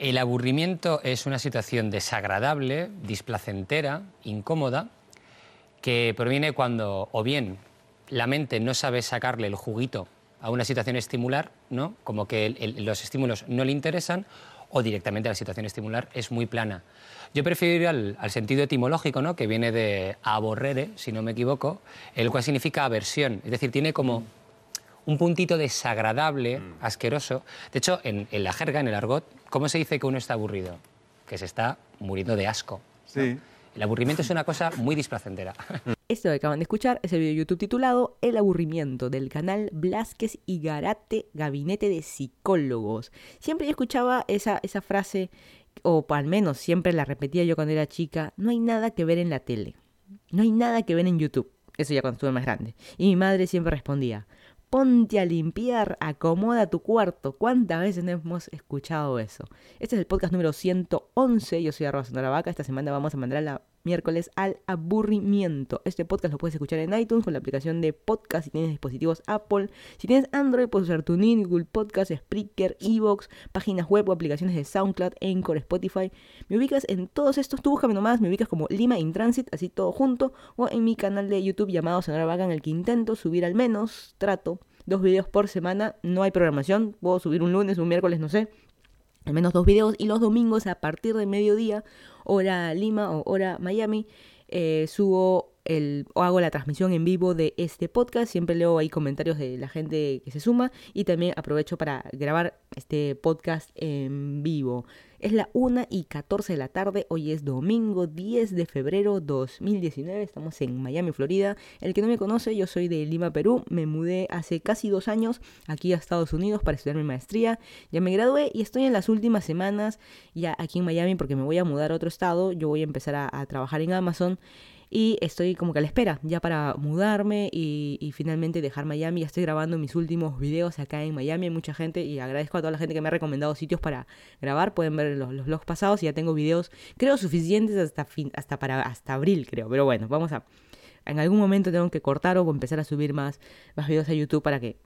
El aburrimiento es una situación desagradable, displacentera, incómoda, que proviene cuando o bien la mente no sabe sacarle el juguito a una situación estimular, ¿no? como que los estímulos no le interesan, o directamente la situación estimular es muy plana. Yo prefiero ir al, sentido etimológico, ¿no? que viene de aborrere, si no me equivoco, el cual significa aversión, es decir, tiene como un puntito desagradable, mm. asqueroso. De hecho, en, la jerga, en el argot, ¿cómo se dice que uno está aburrido? Que se está muriendo de asco. Sí. El aburrimiento es una cosa muy displacentera. Esto que acaban de escuchar es el video de YouTube titulado El aburrimiento del canal Blasquez y Garate Gabinete de Psicólogos. Siempre yo escuchaba esa, esa frase, o al menos siempre la repetía yo cuando era chica, no hay nada que ver en la tele, no hay nada que ver en YouTube. Eso ya cuando estuve más grande. Y mi madre siempre respondía, ponte a limpiar, acomoda tu cuarto. ¿Cuántas veces hemos escuchado eso? Este es el podcast número 111. Yo soy Arroba la Vaca. Esta semana vamos a mandar a la miércoles al aburrimiento. Este podcast lo puedes escuchar en iTunes con la aplicación de podcast si tienes dispositivos Apple. Si tienes Android, puedes usar TuneIn, Google Podcast, Spreaker, Evox, páginas web o aplicaciones de SoundCloud, Anchor, Spotify. Me ubicas en todos estos, tú búscame nomás, me ubicas como Lima in Transit, así todo junto, o en mi canal de YouTube llamado Sonora Vaga en el que intento subir al menos, trato, dos videos por semana. No hay programación, puedo subir un lunes, un miércoles, no sé, al menos dos videos y los domingos a partir de mediodía, hora Lima o hora Miami, eh, subo el, o hago la transmisión en vivo de este podcast. Siempre leo ahí comentarios de la gente que se suma y también aprovecho para grabar este podcast en vivo. Es la 1 y 14 de la tarde, hoy es domingo 10 de febrero 2019, estamos en Miami, Florida. El que no me conoce, yo soy de Lima, Perú, me mudé hace casi dos años aquí a Estados Unidos para estudiar mi maestría, ya me gradué y estoy en las últimas semanas ya aquí en Miami porque me voy a mudar a otro estado, yo voy a empezar a, a trabajar en Amazon y estoy como que a la espera ya para mudarme y, finalmente dejar Miami. Ya estoy grabando mis últimos videos acá en Miami. Hay mucha gente y agradezco a toda la gente que me ha recomendado sitios para grabar. Pueden ver los, los pasados y ya tengo videos, creo, suficientes hasta, fin, hasta, para, hasta abril, creo. Pero bueno, vamos a... En algún momento tengo que cortar o empezar a subir más, más videos a YouTube para que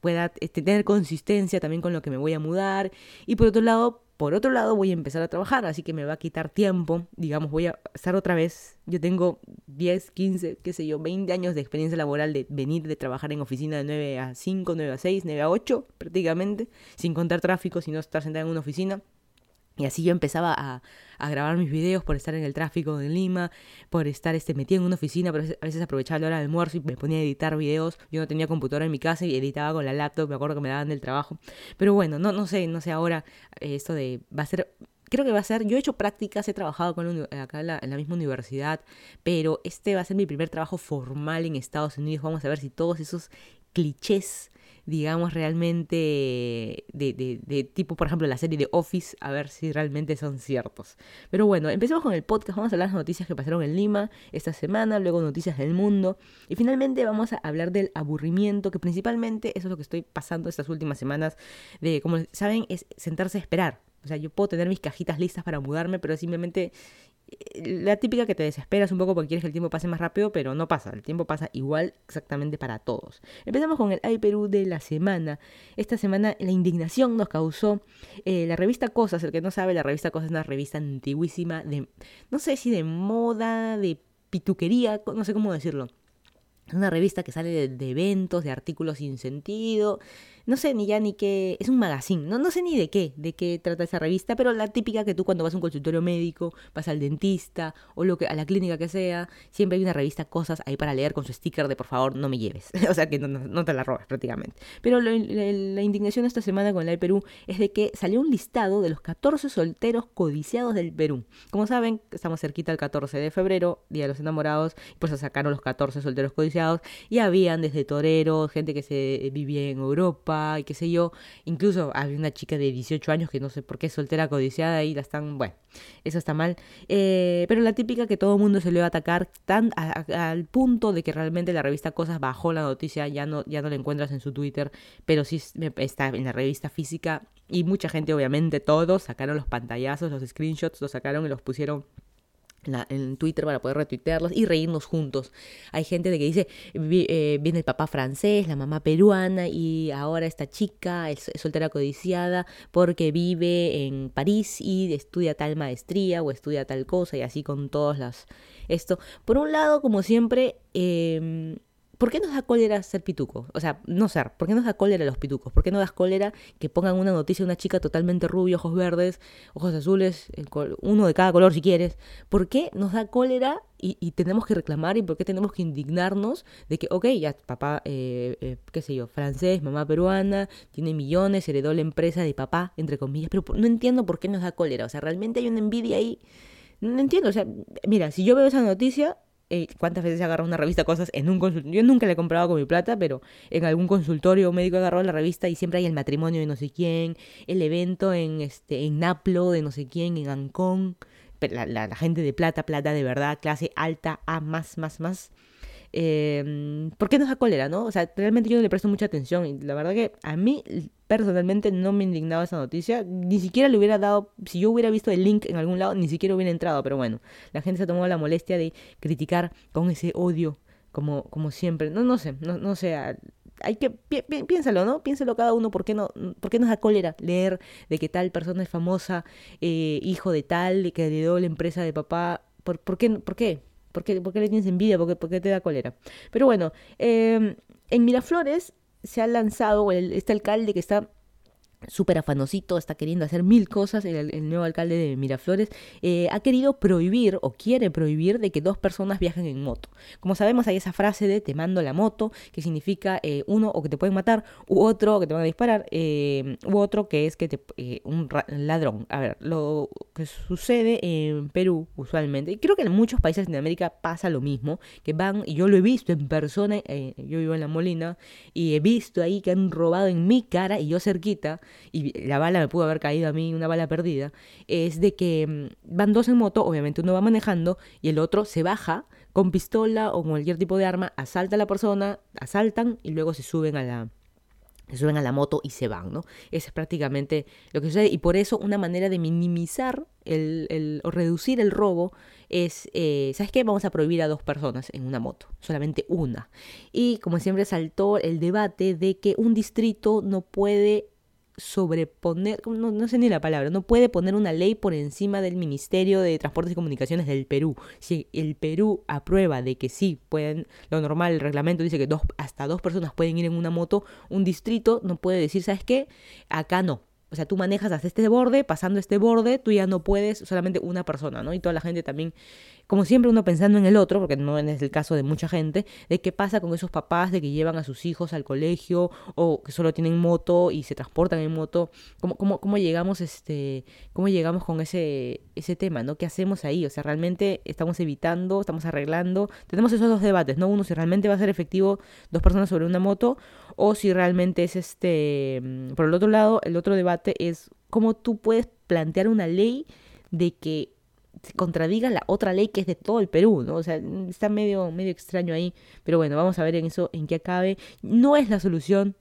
pueda este, tener consistencia también con lo que me voy a mudar. Y por otro lado, por otro lado, voy a empezar a trabajar, así que me va a quitar tiempo. Digamos, voy a estar otra vez. Yo tengo 10, 15, qué sé yo, 20 años de experiencia laboral de venir de trabajar en oficina de 9 a 5, 9 a 6, 9 a 8 prácticamente, sin contar tráfico, sino estar sentada en una oficina. Y así yo empezaba a, grabar mis videos por estar en el tráfico de Lima, por estar este, metido en una oficina, pero a veces aprovechaba la hora de almuerzo y me ponía a editar videos. Yo no tenía computadora en mi casa y editaba con la laptop, me acuerdo que me daban del trabajo. Pero bueno, no, no sé, no sé ahora eh, esto de... Va a ser... Creo que va a ser, yo he hecho prácticas, he trabajado con acá en la, en la misma universidad, pero este va a ser mi primer trabajo formal en Estados Unidos. Vamos a ver si todos esos clichés digamos, realmente de, de, tipo, por ejemplo, la serie de Office, a ver si realmente son ciertos. Pero bueno, empecemos con el podcast, vamos a hablar de las noticias que pasaron en Lima esta semana, luego noticias del mundo, y finalmente vamos a hablar del aburrimiento, que principalmente eso es lo que estoy pasando estas últimas semanas, de, como saben, es sentarse a esperar. O sea, yo puedo tener mis cajitas listas para mudarme, pero simplemente la típica que te desesperas un poco porque quieres que el tiempo pase más rápido, pero no pasa, el tiempo pasa igual exactamente para todos. Empezamos con el Ay Perú de la semana. Esta semana la indignación nos causó eh, la revista Cosas, el que no sabe, la revista Cosas es una revista antiguísima de, no sé si de moda, de pituquería, no sé cómo decirlo. Es una revista que sale de eventos, de artículos sin sentido no sé ni ya ni qué, es un magazine, no, no sé ni de qué, de qué trata esa revista, pero la típica que tú cuando vas a un consultorio médico, vas al dentista o lo que, a la clínica que sea, siempre hay una revista cosas ahí para leer con su sticker de por favor no me lleves, o sea que no, te la robes prácticamente. Pero la, indignación esta semana con la de Perú es de que salió un listado de los 14 solteros codiciados del Perú. Como saben, estamos cerquita el 14 de febrero, Día de los Enamorados, y pues sacaron los 14 solteros codiciados y habían desde toreros, gente que se vivía en Europa, y qué sé yo. Incluso había una chica de 18 años que no sé por qué soltera codiciada y la están, bueno, eso está mal. Eh, pero la típica que todo el mundo se le va a atacar tan al punto de que realmente la revista Cosas bajó la noticia, ya no, ya no la encuentras en su Twitter, pero sí está en la revista física y mucha gente, obviamente todos, sacaron los pantallazos, los screenshots, los sacaron y los pusieron en Twitter para poder retuitearlos y reírnos juntos. Hay gente de que dice, eh, viene el papá francés, la mamá peruana y ahora esta chica es, soltera codiciada porque vive en París y estudia tal maestría o estudia tal cosa y así con todas las... Esto, por un lado, como siempre, eh, ¿Por qué nos da cólera ser pituco? O sea, no ser, ¿por qué nos da cólera los pitucos? ¿Por qué no das cólera que pongan una noticia de una chica totalmente rubia, ojos verdes, ojos azules, uno de cada color si quieres? ¿Por qué nos da cólera y, tenemos que reclamar y por qué tenemos que indignarnos de que, ok, ya papá, eh, eh, qué sé yo, francés, mamá peruana, tiene millones, heredó la empresa de papá, entre comillas, pero no entiendo por qué nos da cólera. O sea, realmente hay una envidia ahí. No entiendo, o sea, mira, si yo veo esa noticia, eh, cuántas veces he agarrado una revista cosas en un consultorio. Yo nunca la he comprado con mi plata, pero en algún consultorio médico he agarrado la revista y siempre hay el matrimonio de no sé quién, el evento en este en Naplo de no sé quién, en Ancón, la, la gente de plata, plata de verdad, clase alta, A más, más, más. Eh, ¿Por qué nos da cólera, no? O sea, realmente yo no le presto mucha atención y la verdad que a mí personalmente no me indignaba esa noticia, ni siquiera le hubiera dado, si yo hubiera visto el link en algún lado, ni siquiera hubiera entrado, pero bueno, la gente se ha tomado la molestia de criticar con ese odio, como, como siempre, no, no sé, no, no sé, hay que, piénsalo, ¿no? Piénsalo cada uno, ¿por qué, no, ¿por qué nos da cólera leer de que tal persona es famosa, eh, hijo de tal, que heredó la empresa de papá? ¿Por, por qué? ¿Por qué? ¿Por qué, le tienes envidia? ¿Por qué, te da cólera? Pero bueno, em, en Miraflores se ha lanzado este alcalde que está súper afanosito, está queriendo hacer mil cosas, el, nuevo alcalde de Miraflores eh, ha querido prohibir o quiere prohibir de que dos personas viajen en moto. Como sabemos hay esa frase de te mando la moto, que significa eh, uno o que te pueden matar, u otro que te van a disparar, eh, u otro que es que te, un ladrón. A ver, lo que sucede en Perú usualmente, y creo que en muchos países de Latinoamérica pasa lo mismo, que van, y yo lo he visto en persona, yo vivo en La Molina, y he visto ahí que han robado en mi cara y yo cerquita, y la bala me pudo haber caído a mí, una bala perdida, es de que mm, van dos en moto, obviamente uno va manejando y el otro se baja con pistola o cualquier tipo de arma, asalta a la persona, asaltan y luego se suben a la, se suben a la moto y se van, ¿no? Eso es prácticamente lo que sucede. Y por eso una manera de minimizar el, el o reducir el robo es, eh, ¿sabes qué? Vamos a prohibir a dos personas en una moto, solamente una. Y como siempre saltó el debate de que un distrito no puede sobreponer, no, no, sé ni la palabra, no puede poner una ley por encima del Ministerio de Transportes y Comunicaciones del Perú. Si el Perú aprueba de que sí pueden, lo normal, el reglamento dice que dos, hasta dos personas pueden ir en una moto, un distrito no puede decir, ¿sabes qué? Acá no. O sea, tú manejas hasta este borde, pasando este borde, tú ya no puedes, solamente una persona, ¿no? Y toda la gente también como siempre uno pensando en el otro, porque no es el caso de mucha gente, de qué pasa con esos papás de que llevan a sus hijos al colegio o que solo tienen moto y se transportan en moto, cómo, cómo, cómo llegamos este, cómo llegamos con ese, ese tema, ¿no? ¿Qué hacemos ahí? O sea, realmente estamos evitando, estamos arreglando, tenemos esos dos debates, ¿no? Uno si realmente va a ser efectivo dos personas sobre una moto o si realmente es este, mm, por el otro lado, el otro debate es cómo tú puedes plantear una ley de que contradiga la otra ley que es de todo el Perú, ¿no? O sea, está medio, medio extraño ahí, pero bueno, vamos a ver en eso, en qué acabe. No es la solución,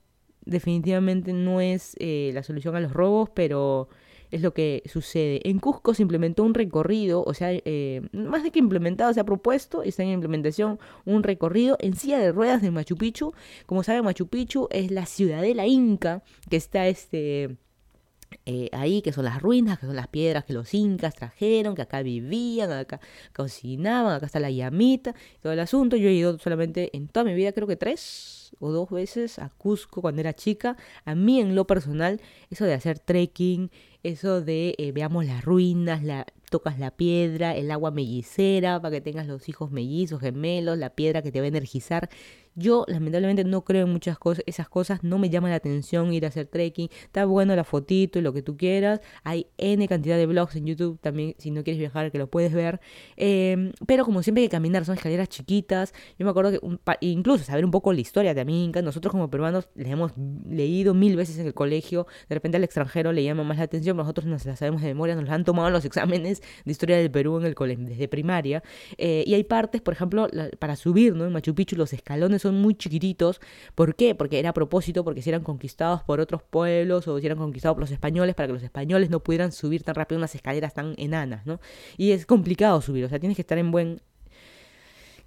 definitivamente no es eh, la solución a los robos, pero es lo que sucede. En Cusco se implementó un recorrido, o sea, eh, más de que implementado, se ha propuesto, está en implementación un recorrido en silla de ruedas de Machu Picchu. Como saben, Machu Picchu es la ciudadela inca que está este eh, ahí, que son las ruinas, que son las piedras que los incas trajeron, que acá vivían, acá cocinaban, acá está la llamita, todo el asunto. Yo he ido solamente en toda mi vida, creo que tres o dos veces a Cusco cuando era chica. A mí en lo personal, eso de hacer trekking, eso de eh, veamos las ruinas, la, tocas la piedra, el agua mellicera para que tengas los hijos mellizos, gemelos, la piedra que te va a energizar. Yo lamentablemente no creo en muchas cosas, esas cosas no me llama la atención ir a hacer trekking. Está bueno la fotito y lo que tú quieras. Hay N cantidad de blogs en YouTube también, si no quieres viajar, que lo puedes ver. Em, pero como siempre hay que caminar, son escaleras chiquitas. Yo me acuerdo que incluso saber un poco la historia de Aminca, nosotros como peruanos le hemos leído mil veces en el colegio. De repente al extranjero le llama más la atención, nosotros nos la sabemos de memoria, nos la han tomado en los exámenes de historia del Perú en el colegio, desde primaria. Eh, y hay partes, por ejemplo, para subir, ¿no? En Machu Picchu los escalones son muy chiquititos. ¿Por qué? Porque era a propósito, porque si eran conquistados por otros pueblos o si eran conquistados por los españoles, para que los españoles no pudieran subir tan rápido unas escaleras tan enanas, ¿no? Y es complicado subir, o sea, tienes que estar en buen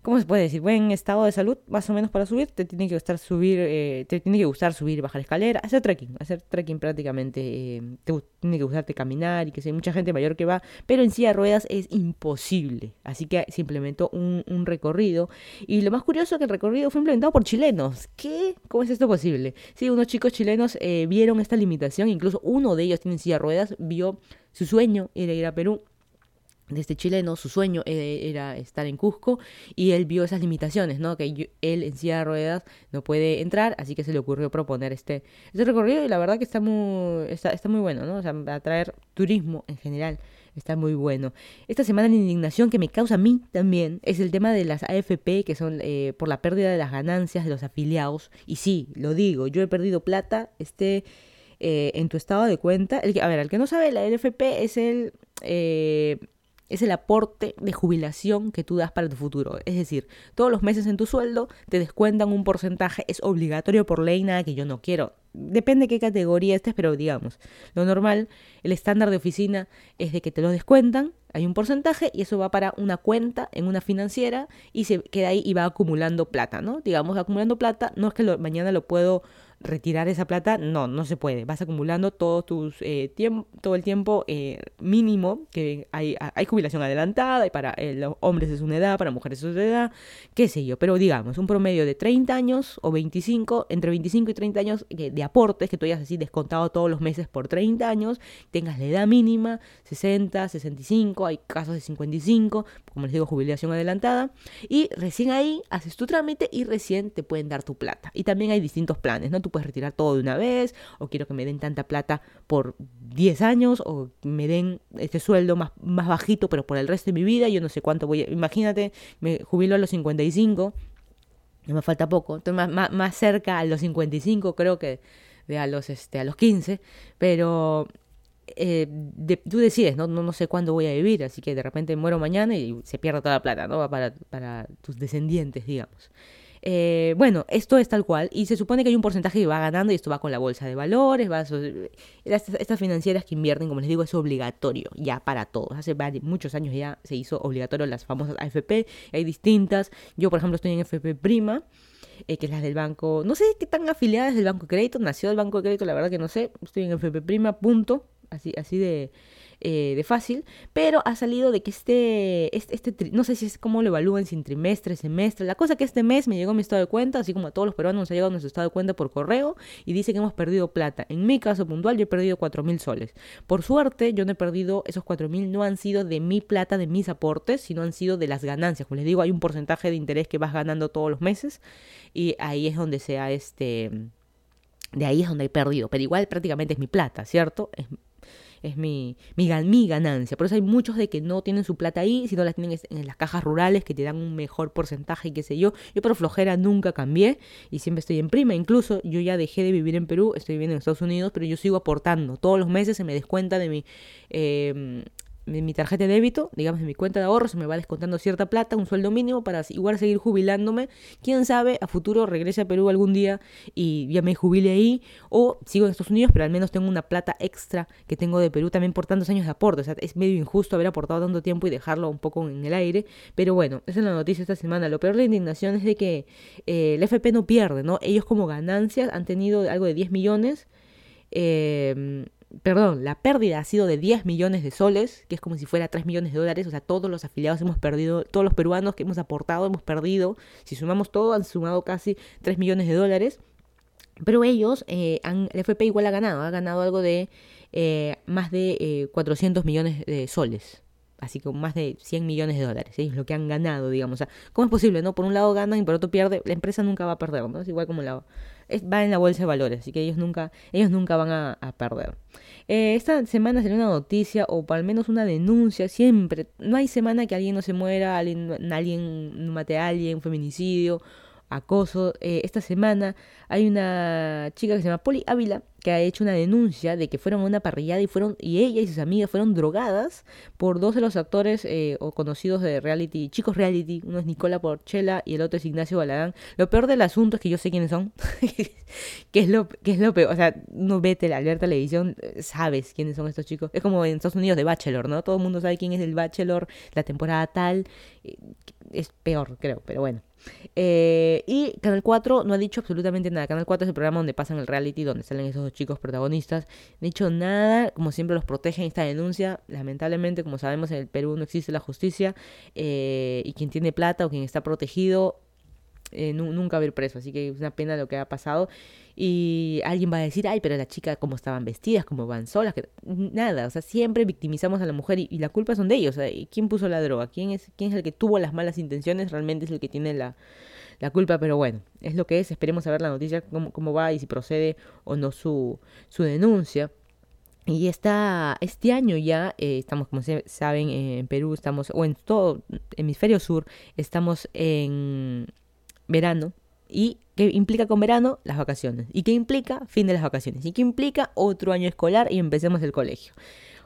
¿cómo se puede decir? Buen estado de salud, más o menos para subir, te tiene que gustar subir, eh, te tiene que gustar subir, bajar escalera, hacer trekking, hacer trekking prácticamente, eh, te tiene que gustarte caminar y que sé, mucha gente mayor que va, pero en silla de ruedas es imposible, así que se implementó un, recorrido y lo más curioso es que el recorrido fue implementado por chilenos, ¿qué? ¿Cómo es esto posible? Sí, unos chicos chilenos eh, vieron esta limitación, incluso uno de ellos tiene silla de ruedas, vio su sueño era ir a Perú de este chileno, su sueño eh, era estar en Cusco y él vio esas limitaciones, ¿no? Que él en silla de ruedas no puede entrar, así que se le ocurrió proponer este, este recorrido y la verdad que está muy, está, está muy bueno, ¿no? O sea, atraer turismo en general está muy bueno. Esta semana la indignación que me causa a mí también es el tema de las AFP, que son eh, por la pérdida de las ganancias de los afiliados. Y sí, lo digo, yo he perdido plata, este... en tu estado de cuenta, a ver, el que no sabe, la AFP es el eh, es el aporte de jubilación que tú das para tu futuro. Es decir, todos los meses en tu sueldo te descuentan un porcentaje, es obligatorio por ley, nada que yo no quiero. Depende qué categoría estés, pero digamos, lo normal, el estándar de oficina es de que te lo descuentan, hay un porcentaje y eso va para una cuenta en una financiera y se queda ahí y va acumulando plata, ¿no? Digamos, acumulando plata, no es que mañana lo puedo retirar esa plata, no, no se puede. Vas acumulando todo, tus, eh, todo el tiempo eh, mínimo, que hay, hay jubilación adelantada, y para eh, los hombres es una edad, para mujeres es una edad, qué sé yo, pero digamos, un promedio de 30 años o 25, entre 25 y 30 años de aportes, que tú hayas así descontado todos los meses por 30 años, tengas la edad mínima, 60, 65, hay casos de 55, como les digo, jubilación adelantada, y recién ahí haces tu trámite y recién te pueden dar tu plata. Y también hay distintos planes, ¿no? Tú puedes retirar todo de una vez, o quiero que me den tanta plata por 10 años, o me den este sueldo más, más bajito, pero por el resto de mi vida, yo no sé cuánto voy a... Imagínate, me jubilo a los 55, no me falta poco, estoy más, más, cerca a los 55 creo que de a los, este, a los 15, pero eh, tú decides, ¿no? ¿no? ¿no? sé cuándo voy a vivir, así que de repente muero mañana y se pierde toda la plata, ¿no? Para, para tus descendientes, digamos. Eh, bueno, esto es tal cual y se supone que hay un porcentaje que va ganando y esto va con la bolsa de valores, va estas, financieras que invierten, como les digo, es obligatorio ya para todos. Hace muchos años ya se hizo obligatorio las famosas AFP, hay distintas. Yo, por ejemplo, estoy en FP Prima. Eh, que es la del banco, no sé qué tan afiliadas del Banco de Crédito, nació del Banco de Crédito, la verdad que no sé, estoy en FP Prima, punto, así, así de, eh, de fácil, pero ha salido de que este, este, este no sé si es cómo lo evalúan, sin trimestre, semestre, la cosa que este mes me llegó mi estado de cuenta, así como a todos los peruanos nos ha llegado nuestro estado de cuenta por correo y dice que hemos perdido plata. En mi caso puntual yo he perdido cuatro mil soles. Por suerte yo no he perdido esos cuatro mil, no han sido de mi plata, de mis aportes, sino han sido de las ganancias. Como les digo, hay un porcentaje de interés que vas ganando todos los meses y ahí es donde sea este... De ahí es donde he perdido, pero igual prácticamente es mi plata, ¿cierto? Es, es mi, mi, mi, ganancia. Por eso hay muchos de que no tienen su plata ahí, sino la tienen en las cajas rurales que te dan un mejor porcentaje y qué sé yo. Yo por flojera nunca cambié y siempre estoy en prima. Incluso yo ya dejé de vivir en Perú, estoy viviendo en Estados Unidos, pero yo sigo aportando. Todos los meses se me descuenta de mi... Eh, mi tarjeta de débito, digamos, en mi cuenta de ahorro, se me va descontando cierta plata, un sueldo mínimo para igual seguir jubilándome. Quién sabe, a futuro regrese a Perú algún día y ya me jubile ahí, o sigo en Estados Unidos, pero al menos tengo una plata extra que tengo de Perú también por tantos años de aporte. O sea, es medio injusto haber aportado tanto tiempo y dejarlo un poco en el aire. Pero bueno, esa es la noticia esta semana. Lo peor de la indignación es de que eh, el FP no pierde, ¿no? Ellos como ganancias han tenido algo de 10 millones. Eh, perdón, la pérdida ha sido de 10 millones de soles, que es como si fuera 3 millones de dólares, o sea, todos los afiliados hemos perdido, todos los peruanos que hemos aportado hemos perdido, si sumamos todo han sumado casi 3 millones de dólares, pero ellos, eh, han, el FP igual ha ganado, ha ganado algo de eh, más de 400 eh, millones de soles. Así que más de 100 millones de dólares, es lo que han ganado, digamos. ¿Cómo es posible, no? Por un lado ganan y por otro pierde. La empresa nunca va a perder, ¿no? Es igual como la, va en la bolsa de valores, así que ellos nunca, ellos nunca van a, perder. Eh, esta semana salió una noticia o al menos una denuncia, siempre, no hay semana que alguien no se muera, alguien, alguien mate a alguien, feminicidio acoso. Eh, esta semana hay una chica que se llama Poli Ávila que ha hecho una denuncia de que fueron a una parrillada y fueron y ella y sus amigas fueron drogadas por dos de los actores eh, o conocidos de reality, chicos reality, uno es Nicola Porchela y el otro es Ignacio Baladán. Lo peor del asunto es que yo sé quiénes son, que es lo que es lo peor, o sea, no vete la alerta televisión, eh, sabes quiénes son estos chicos. Es como en Estados Unidos de Bachelor, ¿no? Todo el mundo sabe quién es el Bachelor, la temporada tal, es peor, creo, pero bueno. Eh, y Canal 4 no ha dicho absolutamente nada. Canal 4 es el programa donde pasan el reality, donde salen esos chicos protagonistas. Ha dicho nada, como siempre los protegen esta denuncia. Lamentablemente, como sabemos, en el Perú no existe la justicia. Eh, y quien tiene plata o quien está protegido eh, nunca va a ir preso. Así que es una pena lo que ha pasado. Y alguien va a decir, ay, pero la chica, cómo estaban vestidas, cómo van solas. Que... Nada, o sea, siempre victimizamos a la mujer y, la culpa son de ellos. ¿Quién puso la droga? ¿Quién es, ¿Quién es el que tuvo las malas intenciones? Realmente es el que tiene la, la culpa, pero bueno, es lo que es. Esperemos a ver la noticia, cómo, cómo va y si procede o no su, su denuncia. Y esta, este año ya eh, estamos, como saben, en Perú, estamos, o en todo hemisferio sur, estamos en verano. ¿Y qué implica con verano? Las vacaciones. ¿Y qué implica? Fin de las vacaciones. ¿Y qué implica? Otro año escolar y empecemos el colegio.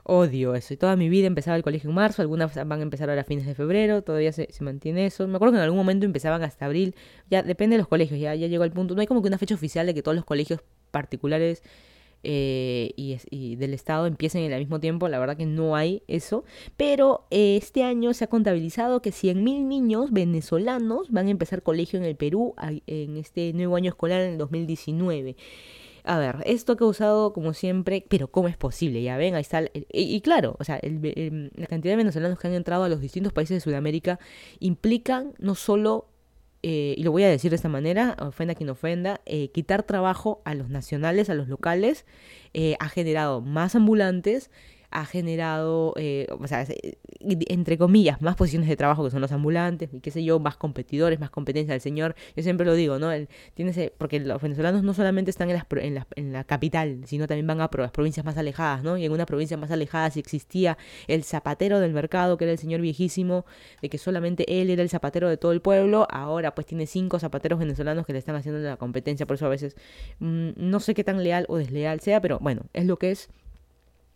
Odio eso. Y toda mi vida empezaba el colegio en marzo, algunas van a empezar ahora a fines de febrero, todavía se, mantiene eso. Me acuerdo que en algún momento empezaban hasta abril, ya depende de los colegios, ya, llegó el punto. No hay como que una fecha oficial de que todos los colegios particulares eh, y, del Estado empiecen en el mismo tiempo, la verdad que no hay eso, pero eh, este año se ha contabilizado que 100.000 niños venezolanos van a empezar colegio en el Perú en este nuevo año escolar en el 2019. A ver, esto ha causado, como siempre, pero ¿cómo es posible? Ya ven, ahí está. y, claro, o sea, la cantidad de venezolanos que han entrado a los distintos países de Sudamérica implican no solo eh, y lo voy a decir de esta manera, ofenda quien ofenda, eh, quitar trabajo a los nacionales, a los locales, eh, ha generado más ambulantes, ha generado, eh, o sea, entre comillas, más posiciones de trabajo que son los ambulantes, y qué sé yo, más competidores, más competencia del señor. Yo siempre lo digo, ¿no? tiene porque los venezolanos no solamente están en, las, en, la, en la capital, sino también van a las provincias más alejadas, ¿no? Y en una provincia más alejada, si existía el zapatero del mercado, que era el señor viejísimo, de que solamente él era el zapatero de todo el pueblo, ahora pues tiene cinco zapateros venezolanos que le están haciendo la competencia, por eso a veces mm, no sé qué tan leal o desleal sea, pero bueno, es lo que es.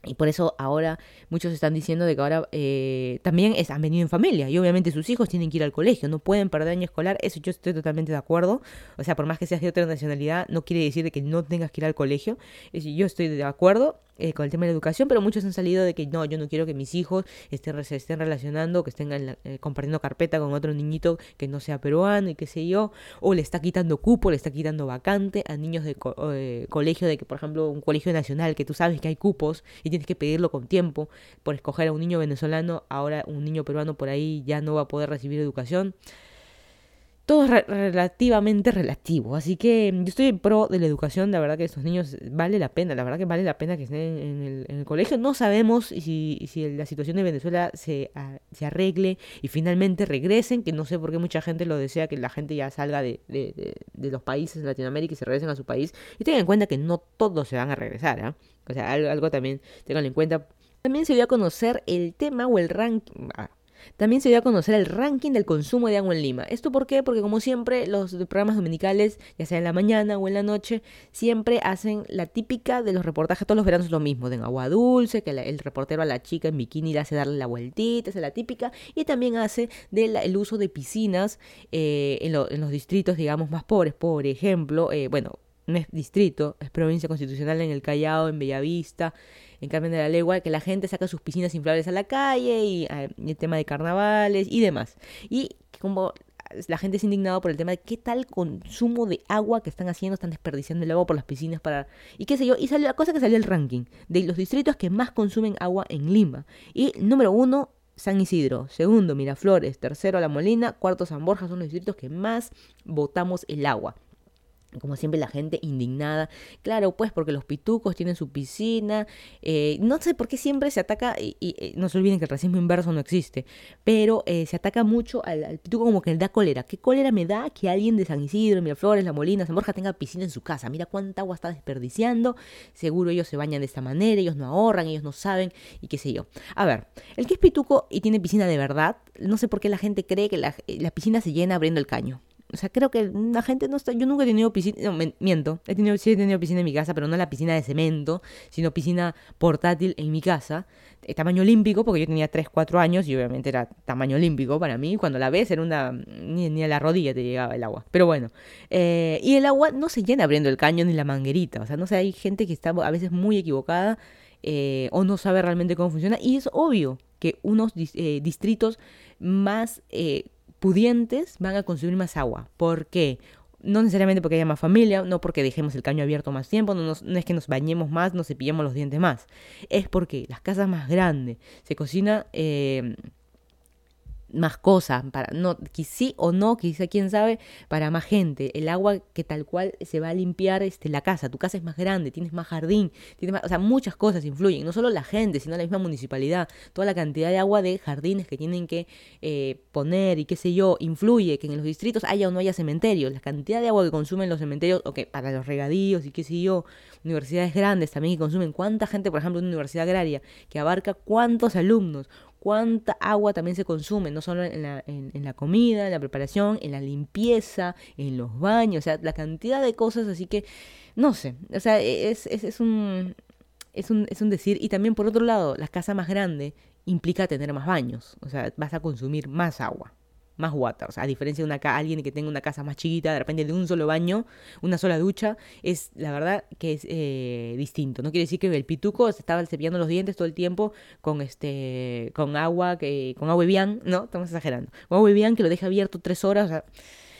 Y por eso ahora muchos están diciendo de que ahora eh, también es, han venido en familia y obviamente sus hijos tienen que ir al colegio, no pueden perder año escolar, eso yo estoy totalmente de acuerdo. O sea, por más que seas de otra nacionalidad, no quiere decir de que no tengas que ir al colegio. Es, yo estoy de acuerdo eh, con el tema de la educación, pero muchos han salido de que no, yo no quiero que mis hijos estén, se estén relacionando, que estén eh, compartiendo carpeta con otro niñito que no sea peruano y qué sé yo, o le está quitando cupo, le está quitando vacante a niños de eh, colegio, de que por ejemplo un colegio nacional, que tú sabes que hay cupos y tienes que pedirlo con tiempo por escoger a un niño venezolano, ahora un niño peruano por ahí ya no va a poder recibir educación todo es relativamente relativo. Así que yo estoy en pro de la educación. La verdad que estos niños vale la pena. La verdad que vale la pena que estén en el, colegio. No sabemos si, si, la situación de Venezuela se, se, arregle y finalmente regresen. Que no sé por qué mucha gente lo desea, que la gente ya salga de, de, de, los países de Latinoamérica y se regresen a su país. Y tengan en cuenta que no todos se van a regresar. ¿eh? O sea, algo, algo también tengan en cuenta. También se dio a conocer el tema o el ranking. Ah, también se dio a conocer el ranking del consumo de agua en Lima. ¿Esto por qué? Porque como siempre los programas dominicales, ya sea en la mañana o en la noche, siempre hacen la típica de los reportajes, todos los veranos lo mismo, de agua dulce, que el reportero a la chica en bikini le hace darle la vueltita, esa es la típica, y también hace del el uso de piscinas eh, en, los distritos, digamos, más pobres. Por ejemplo, eh, bueno, no es distrito, es provincia constitucional en el Callao, en Bellavista, en Carmen de la Legua, que la gente saca sus piscinas inflables a la calle y, ah, el tema de carnavales y demás. Y como la gente es indignada por el tema de qué tal consumo de agua que están haciendo, están desperdiciando el agua por las piscinas para... Y qué sé yo, y salió la cosa que salió el ranking de los distritos que más consumen agua en Lima. Y número uno, San Isidro, segundo Miraflores, tercero La Molina, cuarto San Borja, son los distritos que más botamos el agua como siempre la gente indignada. Claro, pues porque los pitucos tienen su piscina. Eh, no sé por qué siempre se ataca, y, eh, no se olviden que el racismo inverso no existe, pero eh, se ataca mucho al, pituco como que le da cólera. ¿Qué cólera me da que alguien de San Isidro, Miraflores, La Molina, San Borja tenga piscina en su casa? Mira cuánta agua está desperdiciando. Seguro ellos se bañan de esta manera, ellos no ahorran, ellos no saben y qué sé yo. A ver, el que es pituco y tiene piscina de verdad, no sé por qué la gente cree que la, la piscina se llena abriendo el caño. O sea, creo que la gente no está... Yo nunca he tenido piscina... No, miento. He tenido, sí he tenido piscina en mi casa, pero no la piscina de cemento, sino piscina portátil en mi casa. Eh, tamaño olímpico, porque yo tenía 3, 4 años y obviamente era tamaño olímpico para mí. Cuando la ves era una... Ni, a la rodilla te llegaba el agua. Pero bueno. Eh, y el agua no se llena abriendo el caño ni la manguerita. O sea, no sé, hay gente que está a veces muy equivocada eh, o no sabe realmente cómo funciona. Y es obvio que unos distritos más pudientes van a consumir más agua. ¿Por qué? No necesariamente porque haya más familia, no porque dejemos el caño abierto más tiempo, no, es que nos bañemos más, nos cepillemos los dientes más. Es porque las casas más grandes se cocina eh, más cosas, para no, sí o no, quizá quién sabe, para más gente. El agua que tal cual se va a limpiar este, la casa. Tu casa es más grande, tienes más jardín, tienes más, o sea, muchas cosas influyen. No solo la gente, sino la misma municipalidad. Toda la cantidad de agua de jardines que tienen que eh, poner y qué sé yo, influye que en los distritos haya o no haya cementerios. La cantidad de agua que consumen los cementerios, o que para los regadíos y qué sé yo, universidades grandes también que consumen. ¿Cuánta gente, por ejemplo, una universidad agraria que abarca cuántos alumnos? Cuánta agua también se consume, no solo en la, en, la, comida, en la preparación, en la limpieza, en los baños, o sea, la cantidad de cosas, así que, no sé, o sea, es, es, es un... Es un, es un decir, y también por otro lado, la casa más grande implica tener más baños, o sea, vas a consumir más agua más water. O sea, a diferencia de una alguien que tenga una casa más chiquita, de repente de un solo baño, una sola ducha, es la verdad que es eh, distinto. No quiere decir que el pituco se estaba cepillando los dientes todo el tiempo con este con agua, que, con agua bien, ¿no? Estamos exagerando. Con agua bien que lo deja abierto tres horas, o sea,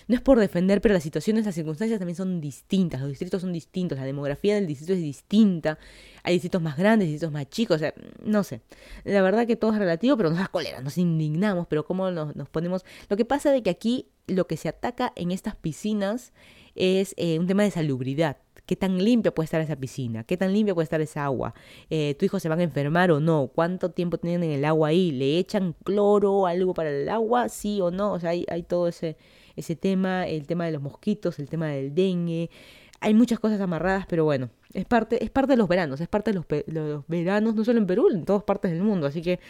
no es por defender, pero las situaciones, las circunstancias también son distintas, los distritos son distintos, la demografía del distrito es distinta, hay distritos más grandes, distritos más chicos, o sea, no sé. La verdad que todo es relativo, pero nos da cólera, nos indignamos, pero cómo nos, ponemos... Lo que pasa de que aquí lo que se ataca en estas piscinas es eh, un tema de salubridad. ¿Qué tan limpia puede estar esa piscina? ¿Qué tan limpia puede estar esa agua? Eh, ¿Tu hijo se va a enfermar o no? ¿Cuánto tiempo tienen en el agua ahí? ¿Le echan cloro, algo para el agua? ¿Sí o no? O sea, hay, hay todo ese, ese tema, el tema de los mosquitos, el tema del dengue. Hay muchas cosas amarradas, pero bueno, es parte, es parte de los veranos, es parte de los, los veranos, no solo en Perú, en todas partes del mundo. Así que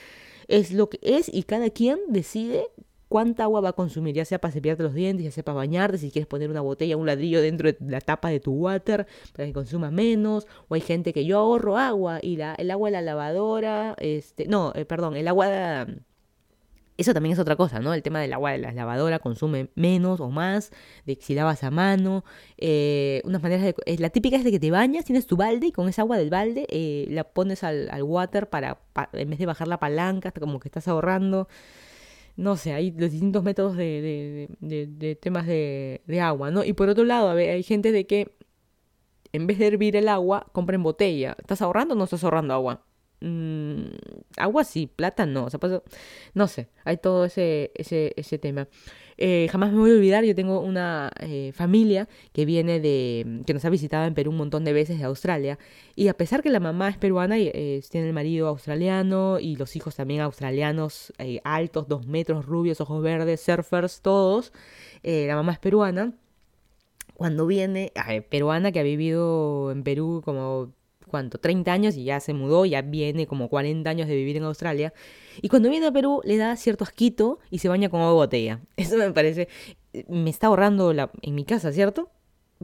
es lo que es y cada quien decide cuánta agua va a consumir, ya sea para cepillarte los dientes, ya sea para bañarte, si quieres poner una botella, un ladrillo dentro de la tapa de tu water para que consuma menos, o hay gente que yo ahorro agua y la, el agua de la lavadora, este, no, eh, perdón, el agua eso también es otra cosa, ¿no? El tema del agua de la lavadora consume menos o más, de si lavas a mano. Eh, unas maneras de, eh, la típica es de que te bañas, tienes tu balde y con esa agua del balde eh, la pones al, water para, en vez de bajar la palanca, hasta como que estás ahorrando. No sé, hay los distintos métodos de, de, de, temas de, agua, ¿no? Y por otro lado, hay gente de que en vez de hervir el agua, compren botella. ¿Estás ahorrando o no estás ahorrando agua? Mm, agua sí, plata no. O sea, no sé, hay todo ese, ese, ese tema. Eh, jamás me voy a olvidar, yo tengo una eh, familia que viene de, que nos ha visitado en Perú un montón de veces de Australia, y a pesar que la mamá es peruana, y, eh, tiene el marido australiano y los hijos también australianos, altos, dos metros, rubios, ojos verdes, surfers, todos, la mamá es peruana. Cuando viene, peruana que ha vivido en Perú como ¿cuánto? 30 años y ya se mudó, ya viene como 40 años de vivir en Australia. Y cuando viene a Perú le da cierto asquito y se baña con agua botella. Eso me parece, me está ahorrando la, en mi casa, ¿cierto?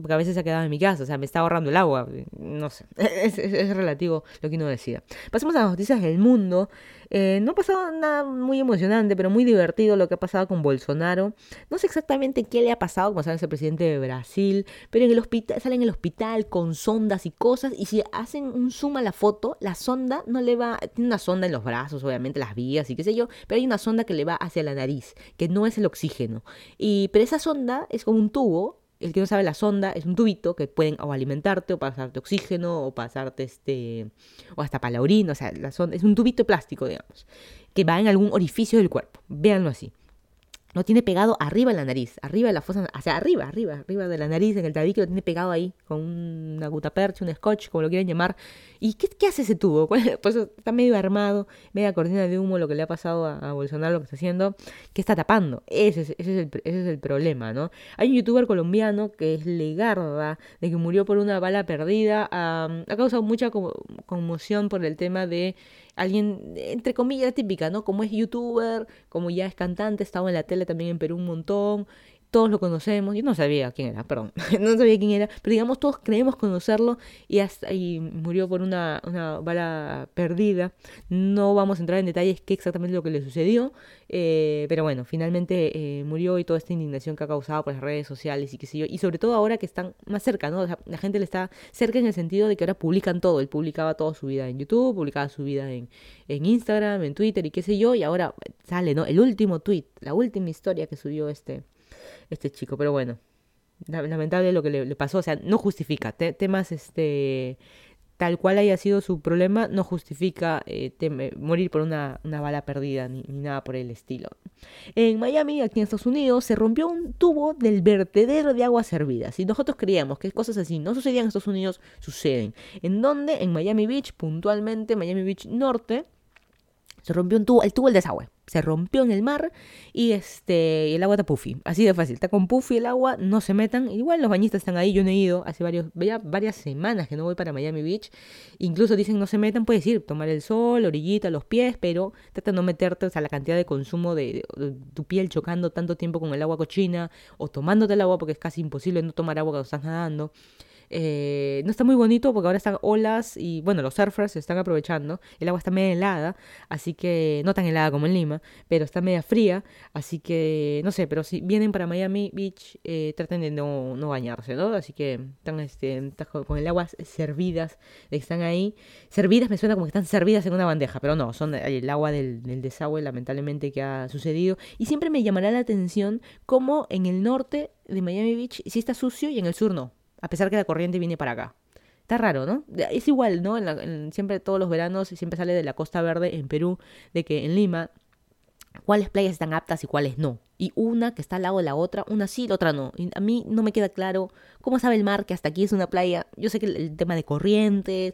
Porque a veces se ha quedado en mi casa, o sea, me está ahorrando el agua, no sé, es, relativo lo que uno decida. Pasemos a las noticias del mundo. Eh, no ha pasado nada muy emocionante, pero muy divertido lo que ha pasado con Bolsonaro. No sé exactamente qué le ha pasado, como saben, es el presidente de Brasil, pero en el hospital, sale en el hospital con sondas y cosas, y si hacen un zoom a la foto, la sonda no le va, tiene una sonda en los brazos, obviamente, las vías y qué sé yo, pero hay una sonda que le va hacia la nariz, que no es el oxígeno. Y, pero esa sonda es como un tubo el que no sabe la sonda es un tubito que pueden o alimentarte o pasarte oxígeno o pasarte este o hasta para la orina, o sea, la sonda es un tubito plástico, digamos, que va en algún orificio del cuerpo. Véanlo así lo tiene pegado arriba de la nariz, arriba de la fosa, o sea, arriba, arriba, arriba de la nariz, en el tabique, lo tiene pegado ahí, con una gutapercha, un scotch, como lo quieran llamar. ¿Y qué, hace ese tubo? Pues está medio armado, media cortina de humo, lo que le ha pasado a, Bolsonaro, lo que está haciendo, ¿qué está tapando? Ese es, ese, es el, problema, ¿no? Hay un youtuber colombiano que es Legarda, de que murió por una bala perdida, ha causado mucha conmoción por el tema de alguien, entre comillas, típica, ¿no? Como es youtuber, como ya es cantante, estaba en la tele también en Perú un montón, todos lo conocemos, yo no sabía quién era, perdón, no sabía quién era, pero digamos todos creemos conocerlo y hasta y murió por una, una bala perdida. No vamos a entrar en detalles qué exactamente lo que le sucedió, eh, pero bueno, finalmente eh, murió y toda esta indignación que ha causado por las redes sociales y qué sé yo, y sobre todo ahora que están más cerca, ¿no? la gente le está cerca en el sentido de que ahora publican todo, él publicaba toda su vida en YouTube, publicaba su vida en, en Instagram, en Twitter y qué sé yo, y ahora sale, ¿no? El último tweet, la última historia que subió este este chico, pero bueno, lamentable lo que le, pasó, o sea, no justifica temas este tal cual haya sido su problema, no justifica eh, morir por una, bala perdida ni, nada por el estilo. En Miami, aquí en Estados Unidos, se rompió un tubo del vertedero de aguas servidas. Y nosotros creíamos que cosas así no sucedían en Estados Unidos, suceden. ¿En dónde? En Miami Beach, puntualmente, Miami Beach Norte, se rompió un tubo, el tubo del desagüe se rompió en el mar y este el agua está puffy. Así de fácil. Está con puffy el agua, no se metan. Igual los bañistas están ahí, yo no he ido. Hace varios, varias semanas que no voy para Miami Beach. Incluso dicen no se metan, puedes ir, tomar el sol, orillita, los pies, pero trata de no meterte, sea, la cantidad de consumo de, tu piel chocando tanto tiempo con el agua cochina o tomándote el agua porque es casi imposible no tomar agua cuando estás nadando. Eh, no está muy bonito porque ahora están olas y bueno, los surfers se están aprovechando. El agua está media helada, así que no tan helada como en Lima, pero está media fría, así que no sé, pero si vienen para Miami Beach, eh, traten de no, no, bañarse, ¿no? Así que están, este, con el agua servidas, están ahí. Servidas me suena como que están servidas en una bandeja, pero no, son el agua del, del desagüe lamentablemente que ha sucedido. Y siempre me llamará la atención cómo en el norte de Miami Beach sí está sucio y en el sur no a pesar que la corriente viene para acá. Está raro, ¿no? Es igual, ¿no? siempre todos los veranos siempre sale de la Costa Verde en Perú, de que en Lima, cuáles playas están aptas y cuáles no. Y una que está al lado de la otra, una sí, la otra no. Y a mí no me queda claro cómo sabe el mar que hasta aquí es una playa. Yo sé que el tema de corrientes,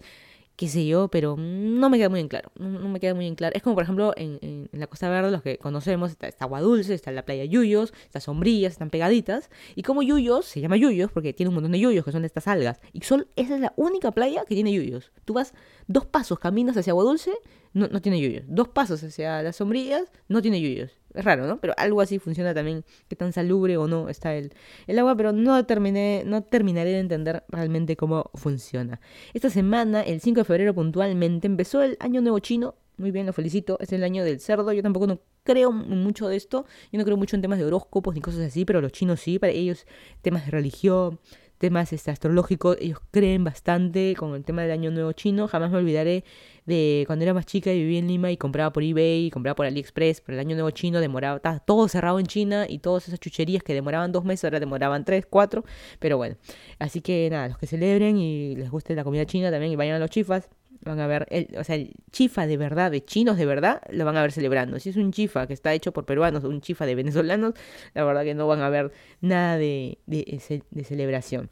qué sé yo, pero no me queda muy en claro. No, me queda muy en claro. Es como, por ejemplo, en, la Costa Verde, los que conocemos, está, agua dulce, está la playa Yuyos, estas sombrillas, están pegaditas. Y como Yuyos, se llama Yuyos porque tiene un montón de Yuyos, que son estas algas. Y sol, esa es la única playa que tiene Yuyos. Tú vas dos pasos, caminas hacia agua dulce, no, no tiene Yuyos. Dos pasos hacia las sombrillas, no tiene Yuyos. Es raro, ¿no? Pero algo así funciona también, qué tan salubre o no está el, el agua, pero no, terminé, no terminaré de entender realmente cómo funciona. Esta semana, el 5 de febrero puntualmente, empezó el Año Nuevo Chino. Muy bien, lo felicito. Es el año del cerdo. Yo tampoco no creo mucho de esto. Yo no creo mucho en temas de horóscopos ni cosas así, pero los chinos sí. Para ellos, temas de religión, temas este, astrológicos, ellos creen bastante con el tema del año nuevo chino. Jamás me olvidaré de cuando era más chica y vivía en Lima y compraba por eBay, y compraba por AliExpress, pero el año nuevo chino demoraba, estaba todo cerrado en China y todas esas chucherías que demoraban dos meses ahora demoraban tres, cuatro, pero bueno. Así que nada, los que celebren y les guste la comida china también y vayan a los chifas, van a ver, el, o sea, el chifa de verdad, de chinos de verdad, lo van a ver celebrando. Si es un chifa que está hecho por peruanos o un chifa de venezolanos, la verdad que no van a ver nada de, de, de celebración.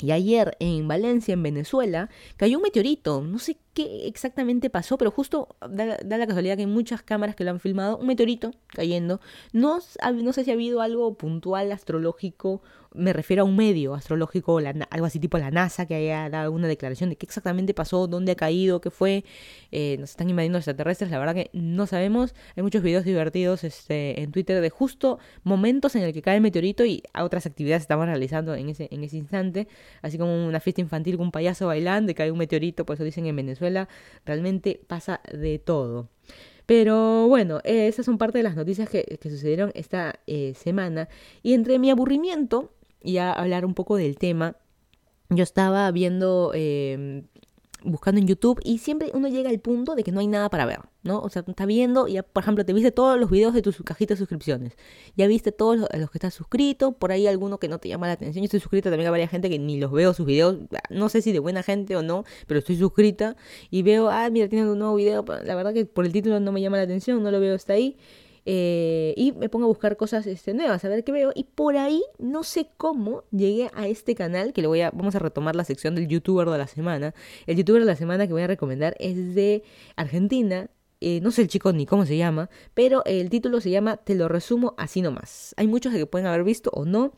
Y ayer en Valencia, en Venezuela, cayó un meteorito. No sé qué exactamente pasó, pero justo da, la casualidad que hay muchas cámaras que lo han filmado. Un meteorito cayendo. No, no sé si ha habido algo puntual astrológico me refiero a un medio astrológico, algo así tipo la NASA, que haya dado una declaración de qué exactamente pasó, dónde ha caído, qué fue, eh, nos están invadiendo extraterrestres, la verdad que no sabemos. Hay muchos videos divertidos este, en Twitter de justo momentos en el que cae el meteorito y otras actividades estamos realizando en ese, en ese instante, así como una fiesta infantil con un payaso bailando y cae un meteorito, por eso dicen en Venezuela, realmente pasa de todo. Pero bueno, esas son parte de las noticias que, sucedieron esta eh, semana. Y entre mi aburrimiento y a hablar un poco del tema. Yo estaba viendo, em, buscando en YouTube y siempre uno llega al punto de que no hay nada para ver, ¿no? O sea, está viendo y, por ejemplo, te viste todos los videos de tu cajita de suscripciones. Ya viste todos los, que estás suscrito, por ahí alguno que no te llama la atención. Yo estoy suscrita también a varias gente que ni los veo sus videos, no sé si de buena gente o no, pero estoy suscrita y veo, ah, mira, tienen un nuevo video. La verdad que por el título no me llama la atención, no lo veo hasta ahí. Eh, y me pongo a buscar cosas este, nuevas, a ver qué veo. Y por ahí, no sé cómo, llegué a este canal, que le voy a, vamos a retomar la sección del youtuber de la semana. El youtuber de la semana que voy a recomendar es de Argentina, eh, no sé el chico ni cómo se llama, pero el título se llama Te lo resumo así nomás. Hay muchos que pueden haber visto o no,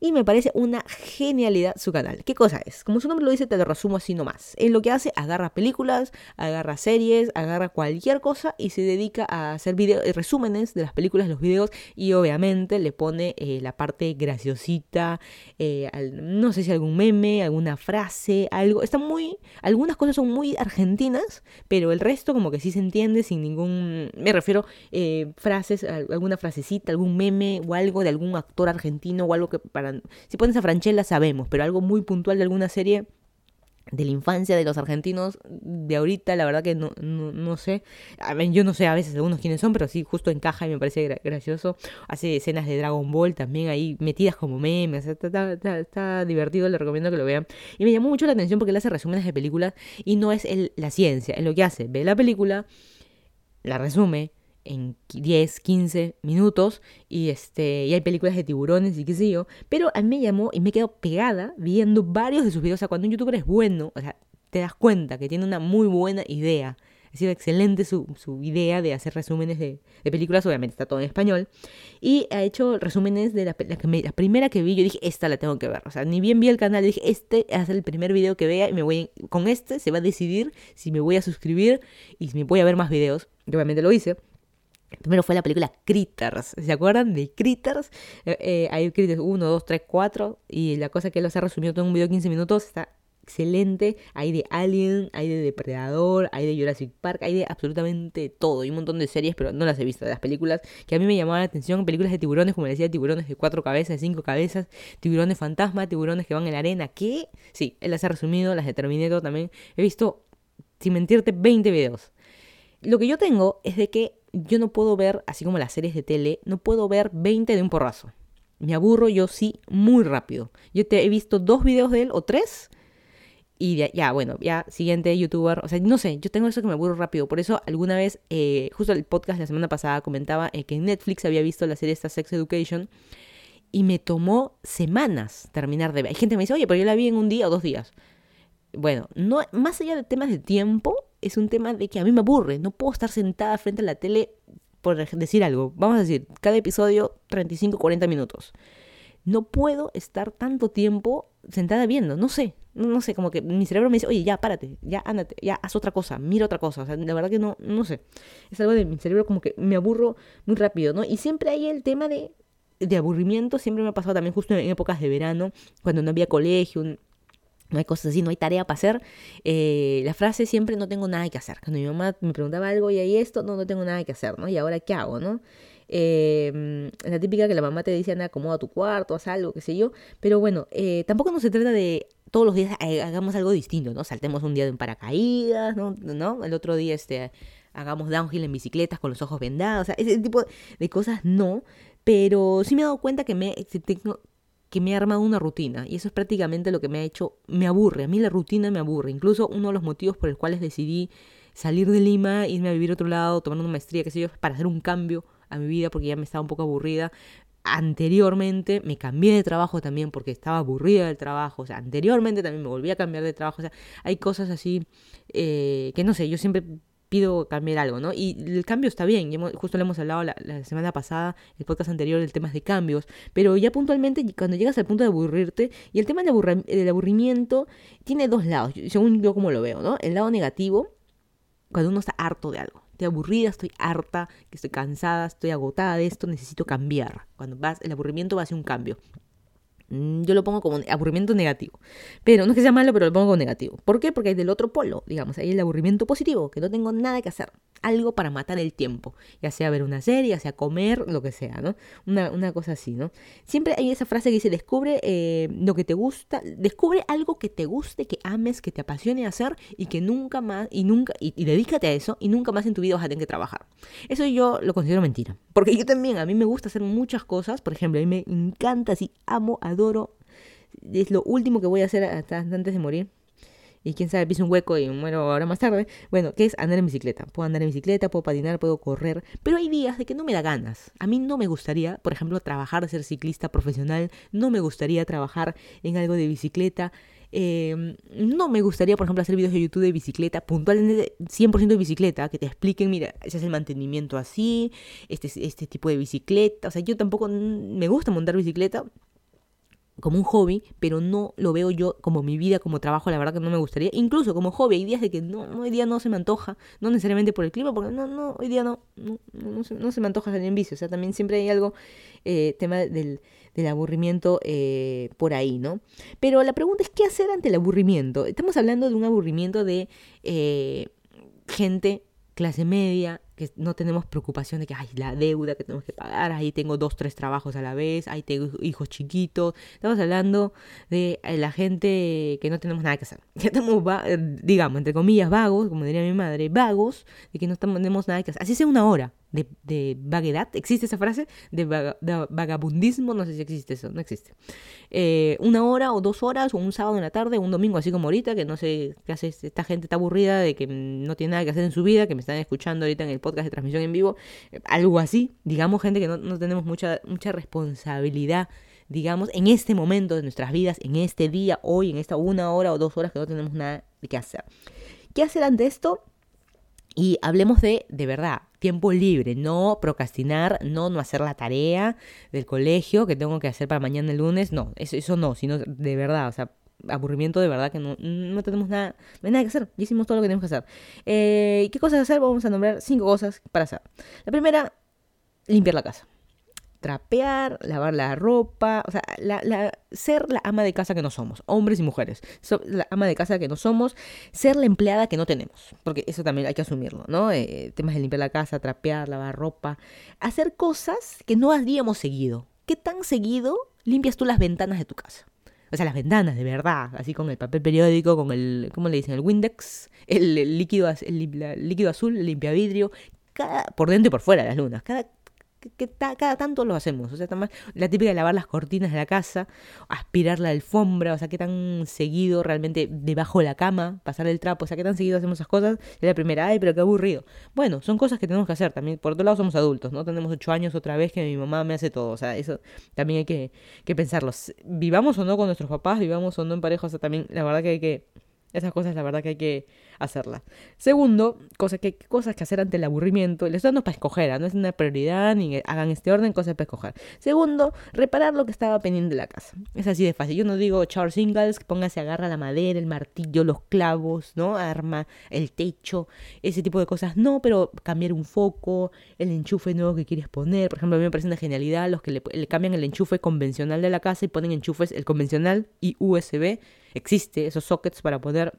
y me parece una genialidad su canal. ¿Qué cosa es? Como su nombre lo dice, te lo resumo así nomás. Es lo que hace, agarra películas, agarra series, agarra cualquier cosa y se dedica a hacer video, eh, resúmenes de las películas, los videos y obviamente le pone eh, la parte graciosita, no sé si algún meme, alguna frase, algo. Está muy, algunas cosas son muy argentinas, pero el resto como que sí se entiende sin ningún, me refiero frases, alguna frasecita, algún meme o algo de algún actor argentino o algo que para si pones a Franchella sabemos, pero algo muy puntual de alguna serie de la infancia de los argentinos de ahorita, la verdad que no, no, sé. A yo no sé a veces algunos quiénes son, pero sí justo encaja y me parece gracioso. Hace escenas de Dragon Ball también ahí metidas como memes. Está, está, divertido, le recomiendo que lo vean. Y me llamó mucho la atención porque él hace resúmenes de películas y no es el, la ciencia, es lo que hace. Ve la película, la resume, en 10, 15 minutos y este y hay películas de tiburones y qué sé yo, pero a mí me llamó y me quedo pegada viendo varios de sus videos, o sea, cuando un youtuber es bueno, o sea, te das cuenta que tiene una muy buena idea, ha sido excelente su, su idea de hacer resúmenes de, de, películas, obviamente está todo en español, y ha hecho resúmenes de la, la, la, primera que vi, yo dije, esta la tengo que ver, o sea, ni bien vi el canal, dije, este es el primer video que vea y me voy, con este se va a decidir si me voy a suscribir y si me voy a ver más videos, obviamente lo hice. Primero fue la película Critters. ¿Se acuerdan de Critters? Eh, eh, hay Critters 1, 2, 3, 4. Y la cosa que los ha resumido todo en un video de 15 minutos está excelente. Hay de Alien, hay de Depredador, hay de Jurassic Park, hay de absolutamente todo. Y un montón de series, pero no las he visto. De las películas que a mí me llamaban la atención. Películas de tiburones, como decía, tiburones de cuatro cabezas, de cinco cabezas. Tiburones fantasma, tiburones que van en la arena. ¿Qué? Sí, él las ha resumido, las de Terminator también. He visto, sin mentirte, 20 videos. Lo que yo tengo es de que yo no puedo ver, así como las series de tele, no puedo ver 20 de un porrazo. Me aburro yo sí muy rápido. Yo te he visto dos videos de él o tres. Y ya, bueno, ya siguiente youtuber. O sea, no sé, yo tengo eso que me aburro rápido. Por eso alguna vez, eh, justo el podcast la semana pasada comentaba eh, que Netflix había visto la serie esta Sex Education. Y me tomó semanas terminar de ver. Hay gente que me dice, oye, pero yo la vi en un día o dos días. Bueno, no, más allá de temas de tiempo, es un tema de que a mí me aburre. No puedo estar sentada frente a la tele por decir algo. Vamos a decir, cada episodio 35, 40 minutos. No puedo estar tanto tiempo sentada viendo, no sé, no, sé, como que mi cerebro me dice, oye, ya, párate, ya, ándate, ya, haz otra cosa, mira otra cosa. O sea, la verdad que no, no sé. Es algo de mi cerebro como que me aburro muy rápido, ¿no? Y siempre hay el tema de, de aburrimiento, siempre me ha pasado también justo en épocas de verano, cuando no había colegio, no hay cosas así, no hay tarea para hacer. Eh, la frase siempre no tengo nada que hacer. Cuando mi mamá me preguntaba algo y ahí esto, no, no tengo nada que hacer, ¿no? ¿Y ahora qué hago, no? Eh, la típica que la mamá te dice, anda, acomoda tu cuarto, haz algo, qué sé yo. Pero bueno, eh, tampoco no se trata de todos los días hagamos algo distinto, ¿no? Saltemos un día en paracaídas, ¿no? ¿no? El otro día, este, hagamos downhill en bicicletas con los ojos vendados, o sea, ese tipo de cosas no. Pero sí me he dado cuenta que me, tengo, que me ha armado una rutina y eso es prácticamente lo que me ha hecho, me aburre, a mí la rutina me aburre, incluso uno de los motivos por los cuales decidí salir de Lima, irme a vivir a otro lado, tomar una maestría, qué sé yo, para hacer un cambio a mi vida porque ya me estaba un poco aburrida. Anteriormente me cambié de trabajo también porque estaba aburrida del trabajo, o sea, anteriormente también me volví a cambiar de trabajo, o sea, hay cosas así eh, que no sé, yo siempre pido cambiar algo, ¿no? Y el cambio está bien, justo lo hemos hablado la, semana pasada, el podcast anterior, el tema de cambios, pero ya puntualmente cuando llegas al punto de aburrirte, y el tema del, aburrimiento tiene dos lados, según yo como lo veo, ¿no? El lado negativo, cuando uno está harto de algo, estoy aburrida, estoy harta, que estoy cansada, estoy agotada de esto, necesito cambiar. Cuando vas, el aburrimiento va a ser un cambio. Mm, yo lo pongo como aburrimiento negativo. Pero no es que sea malo, pero lo pongo como negativo. ¿Por qué? Porque hay del otro polo, digamos, hay el aburrimiento positivo, que no tengo nada que hacer. Algo para matar el tiempo. Ya sea ver una serie, ya sea comer, lo que sea, ¿no? Una, una cosa así, ¿no? Siempre hay esa frase que dice, descubre eh, lo que te gusta, descubre algo que te guste, que ames, que te apasione hacer y que nunca más, y nunca, y, y dedícate a eso, y nunca más en tu vida vas a tener que trabajar. Eso yo lo considero mentira. Porque yo también, a mí me gusta hacer muchas cosas, por ejemplo, a mí me encanta, así, amo, adoro, es lo último que voy a hacer hasta antes de morir. Y quién sabe, piso un hueco y muero ahora más tarde. Bueno, ¿qué es andar en bicicleta? Puedo andar en bicicleta, puedo patinar, puedo correr. Pero hay días de que no me da ganas. A mí no me gustaría, por ejemplo, trabajar, ser ciclista profesional. No me gustaría trabajar en algo de bicicleta. Eh, no me gustaría, por ejemplo, hacer videos de YouTube de bicicleta, puntualmente 100% de bicicleta, que te expliquen, mira, ese es el mantenimiento así, este, este tipo de bicicleta. O sea, yo tampoco me gusta montar bicicleta, como un hobby, pero no lo veo yo como mi vida, como trabajo, la verdad que no me gustaría. Incluso como hobby, hay días de que no, hoy día no se me antoja, no necesariamente por el clima, porque no, no, hoy día no, no, no, se, no se, me antoja salir en bici. O sea, también siempre hay algo, eh, tema del, del aburrimiento eh, por ahí, ¿no? Pero la pregunta es, ¿qué hacer ante el aburrimiento? Estamos hablando de un aburrimiento de eh, gente clase media, que no tenemos preocupación de que, hay la deuda que tenemos que pagar, ahí tengo dos, tres trabajos a la vez, ahí tengo hijos chiquitos. Estamos hablando de eh, la gente que no tenemos nada que hacer. Que estamos, digamos, entre comillas, vagos, como diría mi madre, vagos, de que no tenemos nada que hacer. Así sea una hora de, vaguedad, ¿existe esa frase? De, vagabundismo, no sé si existe eso, no existe. Eh, una hora o dos horas, o un sábado en la tarde, un domingo, así como ahorita, que no sé qué hace, esta gente está aburrida de que no tiene nada que hacer en su vida, que me están escuchando ahorita en el podcast de transmisión en vivo, eh, algo así, digamos gente que no, no tenemos mucha, mucha responsabilidad digamos, en este momento de nuestras vidas, en este día, hoy, en esta una hora o dos horas que no tenemos nada que hacer. ¿Qué hacer ante esto? Y hablemos de, de verdad, tiempo libre, no procrastinar, no no hacer la tarea del colegio que tengo que hacer para mañana el lunes, no, eso, eso no, sino de verdad, o sea, aburrimiento de verdad que no, no tenemos nada, no hay nada que hacer, ya hicimos todo lo que tenemos que hacer. Eh, ¿Qué cosas hacer? Vamos a nombrar cinco cosas para hacer. La primera, limpiar la casa trapear, lavar la ropa, o sea, la, ser la ama de casa que no somos, hombres y mujeres, la ama de casa que no somos, ser la empleada que no tenemos, porque eso también hay que asumirlo, ¿no? Eh, temas de limpiar la casa, trapear, lavar ropa, hacer cosas que no haríamos seguido. ¿Qué tan seguido limpias tú las ventanas de tu casa? O sea, las ventanas, de verdad, así con el papel periódico, con el, ¿cómo le dicen? El Windex, el, líquido, el, líquido azul, el limpia vidrio, cada, por dentro y por fuera las lunas, cada que, cada tanto lo hacemos. O sea, la típica de lavar las cortinas de la casa, aspirar la alfombra, o sea, qué tan seguido realmente debajo de la cama, pasar el trapo, o sea, qué tan seguido hacemos esas cosas. Es la primera, ay, pero qué aburrido. Bueno, son cosas que tenemos que hacer también. Por otro lado, somos adultos, ¿no? Tenemos ocho años otra vez que mi mamá me hace todo. O sea, eso también hay que, que pensarlo. Vivamos o no con nuestros papás, vivamos o no en pareja, o sea, también la verdad que hay que esas cosas, la verdad que hay que hacerlas. Segundo, cosas que, cosas que hacer ante el aburrimiento. Les dando para escoger, ¿ah? no es una prioridad, ni hagan este orden, cosas para escoger. Segundo, reparar lo que estaba pendiente de la casa. Es así de fácil. Yo no digo Charles Ingalls, póngase, agarra la madera, el martillo, los clavos, ¿no? Arma el techo, ese tipo de cosas. No, pero cambiar un foco, el enchufe nuevo que quieres poner. Por ejemplo, a mí me parece una genialidad los que le, le cambian el enchufe convencional de la casa y ponen enchufes, el convencional y USB existe, esos sockets para poder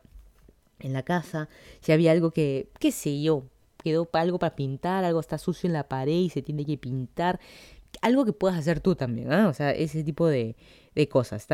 en la casa, si había algo que, qué sé yo, quedó algo para pintar, algo está sucio en la pared y se tiene que pintar, algo que puedas hacer tú también, ¿ah? O sea, ese tipo de, de cosas.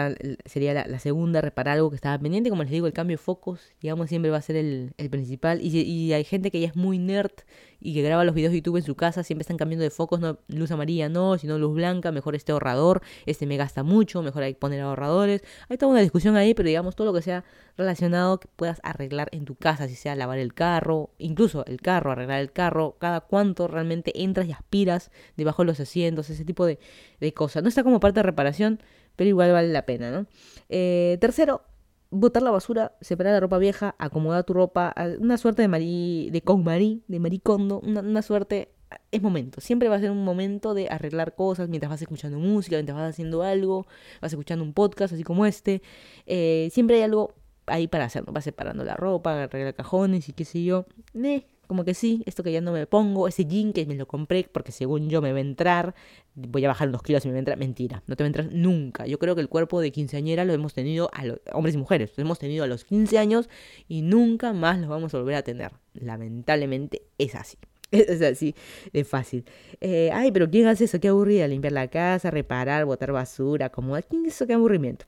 sería la, segunda, reparar algo que estaba pendiente. Como les digo, el cambio de focos, digamos, siempre va a ser el, principal. Y, y, hay gente que ya es muy nerd y que graba los videos de YouTube en su casa, siempre están cambiando de focos, no luz amarilla no, sino luz blanca, mejor este ahorrador, este me gasta mucho, mejor hay que poner ahorradores. Hay toda una discusión ahí, pero digamos, todo lo que sea relacionado que puedas arreglar en tu casa, si sea lavar el carro, incluso el carro, arreglar el carro, cada cuánto realmente entras y aspiras debajo de los asientos, ese tipo de, de cosas. No está como parte de reparación, pero igual vale la pena, ¿no? Eh, tercero, botar la basura, separar la ropa vieja, acomodar tu ropa, una suerte de Marí, de con Marí, de maricondo, una, una suerte es momento, siempre va a ser un momento de arreglar cosas mientras vas escuchando música, mientras vas haciendo algo, vas escuchando un podcast así como este, eh, siempre hay algo ahí para hacerlo, vas separando la ropa, arreglar cajones y qué sé yo, eh, como que sí, esto que ya no me pongo, ese jean que me lo compré porque según yo me va a entrar, voy a bajar unos kilos y me va a entrar. Mentira, no te va a entrar nunca. Yo creo que el cuerpo de quinceañera lo hemos tenido a los hombres y mujeres, lo hemos tenido a los 15 años y nunca más lo vamos a volver a tener. Lamentablemente es así. Es así de fácil. Eh, ay, pero ¿quién hace eso? Qué aburrida. Limpiar la casa, reparar, botar basura, acomodar. ¿Quién eso? Qué aburrimiento.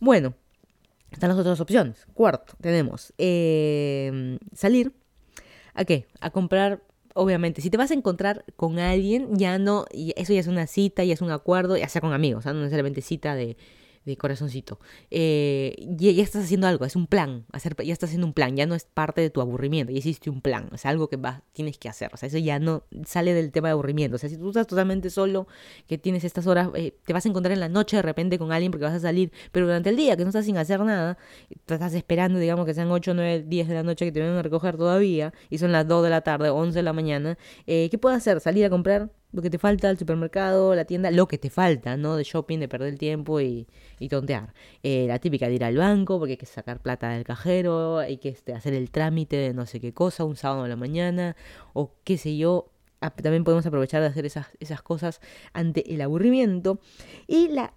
Bueno, están las otras opciones. Cuarto, tenemos eh, salir ¿A qué? A comprar, obviamente, si te vas a encontrar con alguien, ya no, eso ya es una cita, ya es un acuerdo, ya sea con amigos, no necesariamente cita de, de corazoncito. Eh, ya, estás haciendo algo, es un plan, hacer, ya estás haciendo un plan, ya no es parte de tu aburrimiento, ya hiciste un plan, es algo que vas, tienes que hacer, o sea, eso ya no sale del tema de aburrimiento, o sea, si tú estás totalmente solo, que tienes estas horas, eh, te vas a encontrar en la noche de repente con alguien porque vas a salir, pero durante el día que no estás sin hacer nada, estás esperando, digamos, que sean 8, 9, 10 de la noche que te vengan a recoger todavía, y son las 2 de la tarde, 11 de la mañana, eh, ¿qué puedes hacer? Salir a comprar lo que te falta al supermercado, la tienda, lo que te falta, ¿no? De shopping, de perder el tiempo y, y tontear. Eh, la típica de ir al banco porque hay que sacar plata del cajero, hay que este, hacer el trámite de no sé qué cosa, un sábado a la mañana, o qué sé yo. También podemos aprovechar de hacer esas, esas cosas ante el aburrimiento. Y la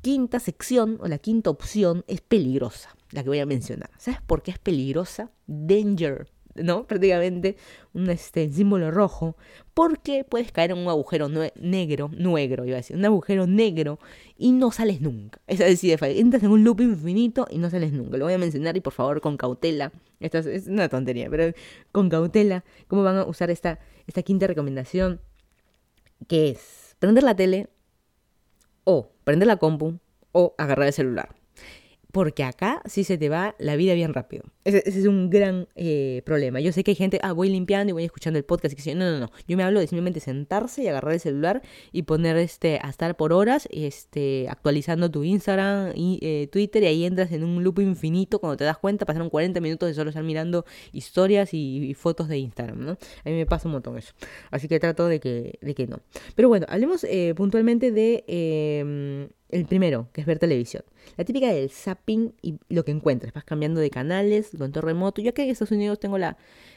quinta sección o la quinta opción es peligrosa, la que voy a mencionar. ¿Sabes por qué es peligrosa? Danger. ¿No? Prácticamente un este, símbolo rojo, porque puedes caer en un agujero negro, negro, iba a decir, un agujero negro y no sales nunca. Es decir, entras en un loop infinito y no sales nunca. Lo voy a mencionar y por favor con cautela. Esta es, una tontería, pero con cautela, cómo van a usar esta, esta quinta recomendación, que es prender la tele o prender la compu o agarrar el celular porque acá sí se te va la vida bien rápido. Ese, es un gran eh, problema. Yo sé que hay gente, ah, voy limpiando y voy escuchando el podcast. Y que, no, no, no. Yo me hablo de simplemente sentarse y agarrar el celular y poner este, a estar por horas este, actualizando tu Instagram y eh, Twitter y ahí entras en un loop infinito. Cuando te das cuenta, pasaron 40 minutos de solo estar mirando historias y, fotos de Instagram, ¿no? A mí me pasa un montón eso. Así que trato de que, de que no. Pero bueno, hablemos eh, puntualmente de em, el primero, que es ver televisión. La típica del zapping y lo que encuentres. Vas cambiando de canales, control remoto. Yo aquí en Estados Unidos tengo la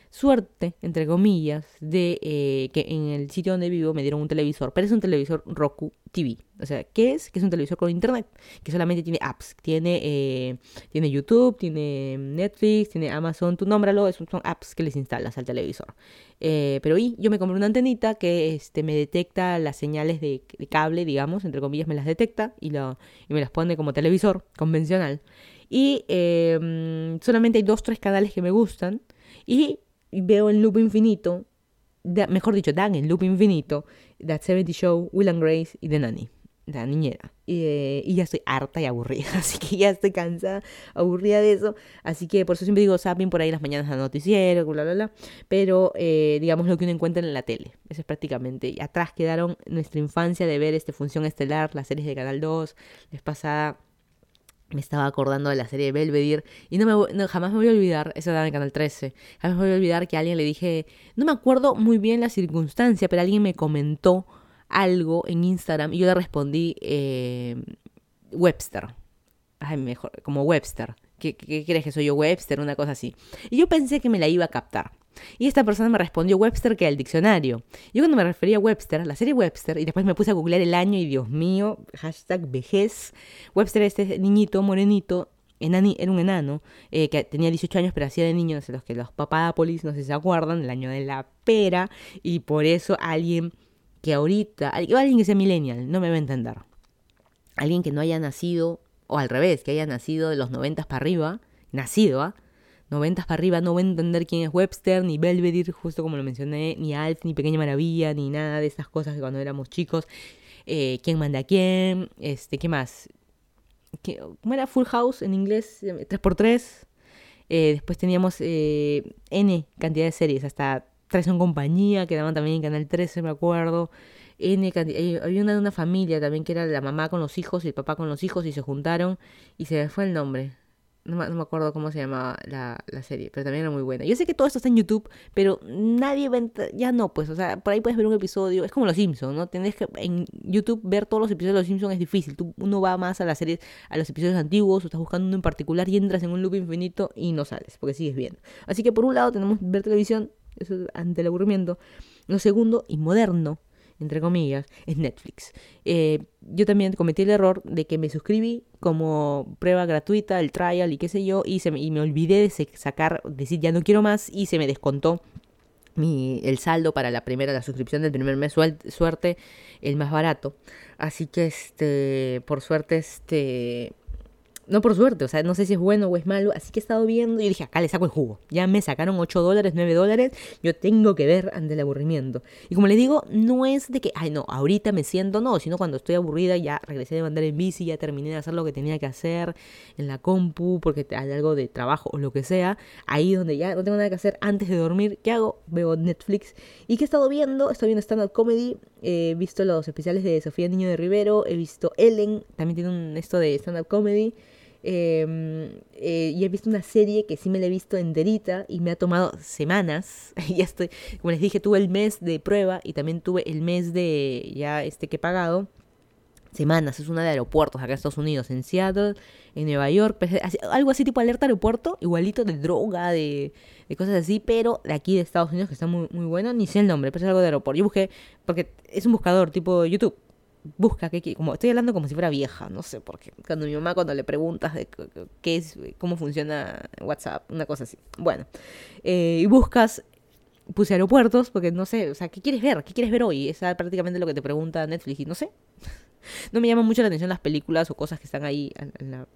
suerte, entre comillas, de eh, que en el sitio donde vivo me dieron un televisor, pero es un televisor Roku TV. O sea, ¿qué es? Que es un televisor con internet, que solamente tiene apps. Tiene, eh, tiene YouTube, tiene Netflix, tiene Amazon, tú nómbralo, son apps que les instalas al televisor. Eh, pero y yo me compré una antenita que este, me detecta las señales de, cable, digamos, entre comillas, me las detecta y, lo, y me las pone como televisor convencional. Y em, solamente hay dos, tres canales que me gustan. Y veo en loop infinito, mejor dicho, dan en loop infinito, That 70 Show, Will and Grace y The Nanny, la niñera. Eh, y, ya estoy harta y aburrida, así que ya estoy cansada, aburrida de eso. Así que por eso siempre digo zapping por ahí las mañanas al noticiero, bla, bla, bla. Pero eh, digamos lo que uno encuentra en la tele. Eso es prácticamente. Y atrás quedaron nuestra infancia de ver este Función Estelar, las series de Canal 2, les pasada me estaba acordando de la serie de Belvedere y no me jamás me voy a olvidar, esa era en Canal 13, jamás me voy a olvidar que a alguien le dije, no me acuerdo muy bien la circunstancia, pero alguien me comentó algo en Instagram y yo le respondí eh, Webster, Ay, mejor, como Webster, ¿Qué, ¿qué crees que soy yo Webster? Una cosa así. Y yo pensé que me la iba a captar. Y esta persona me respondió Webster que el diccionario. Yo cuando me refería a Webster, la serie Webster, y después me puse a googlear el año y Dios mío, hashtag vejez. Webster este niñito morenito era un enano eh, que tenía 18 años pero hacía de niño, no sé, los que los papápolis no sé si se acuerdan, el año de la pera, y por eso alguien que ahorita, alguien que sea millennial, no me va a entender. Alguien que no haya nacido, o al revés, que haya nacido de los 90 para arriba, nacido, ¿ah? 90 para arriba no voy a entender quién es Webster, ni Belvedere, justo como lo mencioné, ni Alf, ni Pequeña Maravilla, ni nada de esas cosas que cuando éramos chicos. Eh, ¿Quién manda a quién? Este, ¿Qué más? ¿Qué, ¿Cómo era Full House en inglés? 3x3. Eh, después teníamos eh, N cantidad de series, hasta Tres son compañía, que daban también en Canal 13, me acuerdo. N había una de una familia también que era la mamá con los hijos y el papá con los hijos y se juntaron y se me fue el nombre no, me acuerdo cómo se llamaba la, serie, pero también era muy buena. Yo sé que todo esto está en YouTube, pero nadie va ya no, pues, o sea, por ahí puedes ver un episodio, es como Los Simpsons, ¿no? Tienes que en YouTube ver todos los episodios de Los Simpsons es difícil, tú, uno va más a las series, a los episodios antiguos, o estás buscando uno en particular y entras en un loop infinito y no sales, porque sigues viendo. Así que por un lado tenemos ver televisión, eso es ante el aburrimiento. Lo segundo, y moderno, entre comillas, es Netflix. Eh, yo también cometí el error de que me suscribí como prueba gratuita, el trial y qué sé yo, y, me, y me olvidé de sacar, decir ya no quiero más y se me descontó mi, el saldo para la primera, la suscripción del primer mes, suerte, el más barato. Así que, este, por suerte, este, no por suerte, o sea, no sé si es bueno o es malo, así que he estado viendo y dije, acá le saco el jugo. Ya me sacaron 8 dólares, 9 dólares, yo tengo que ver ante el aburrimiento. Y como les digo, no es de que, ay no, ahorita me siento, no, sino cuando estoy aburrida ya regresé de mandar en bici, ya terminé de hacer lo que tenía que hacer en la compu, porque hay algo de trabajo o lo que sea, ahí donde ya no tengo nada que hacer antes de dormir, ¿qué hago? Veo Netflix. ¿Y qué he estado viendo? Estoy viendo stand-up comedy, he visto los especiales de Sofía Niño de Rivero, he visto Ellen, también tiene un esto de stand-up comedy. Em, eh, y he visto una serie que sí me la he visto enterita y me ha tomado semanas. ya estoy, como les dije, tuve el mes de prueba y también tuve el mes de ya este que he pagado. Semanas, es una de aeropuertos acá en Estados Unidos, en Seattle, en Nueva York, pues, algo así tipo alerta aeropuerto, igualito de droga, de, de cosas así, pero de aquí de Estados Unidos que está muy, muy bueno, ni sé el nombre, pero es algo de aeropuerto. Yo busqué, porque es un buscador tipo YouTube, busca que como estoy hablando como si fuera vieja, no sé por qué. Cuando mi mamá cuando le preguntas de qué es cómo funciona WhatsApp, una cosa así. Bueno, eh, y buscas puse aeropuertos porque no sé, o sea, ¿qué quieres ver? ¿Qué quieres ver hoy? Es prácticamente lo que te pregunta Netflix y no sé. No me llaman mucho la atención las películas o cosas que están ahí.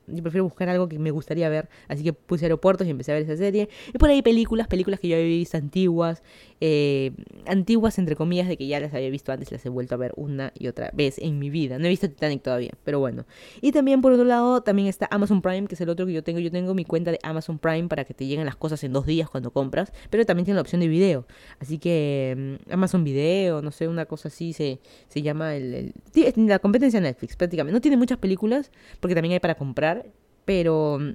Yo prefiero buscar algo que me gustaría ver. Así que puse aeropuertos y empecé a ver esa serie. Y por ahí películas, películas que yo había visto antiguas. Eh, antiguas entre comillas de que ya las había visto antes. Las he vuelto a ver una y otra vez en mi vida. No he visto Titanic todavía, pero bueno. Y también por otro lado, también está Amazon Prime, que es el otro que yo tengo. Yo tengo mi cuenta de Amazon Prime para que te lleguen las cosas en dos días cuando compras. Pero también tiene la opción de video. Así que mm, Amazon Video, no sé, una cosa así se, se llama el... la competencia Netflix, prácticamente. No tiene muchas películas, porque también hay para comprar, pero mm,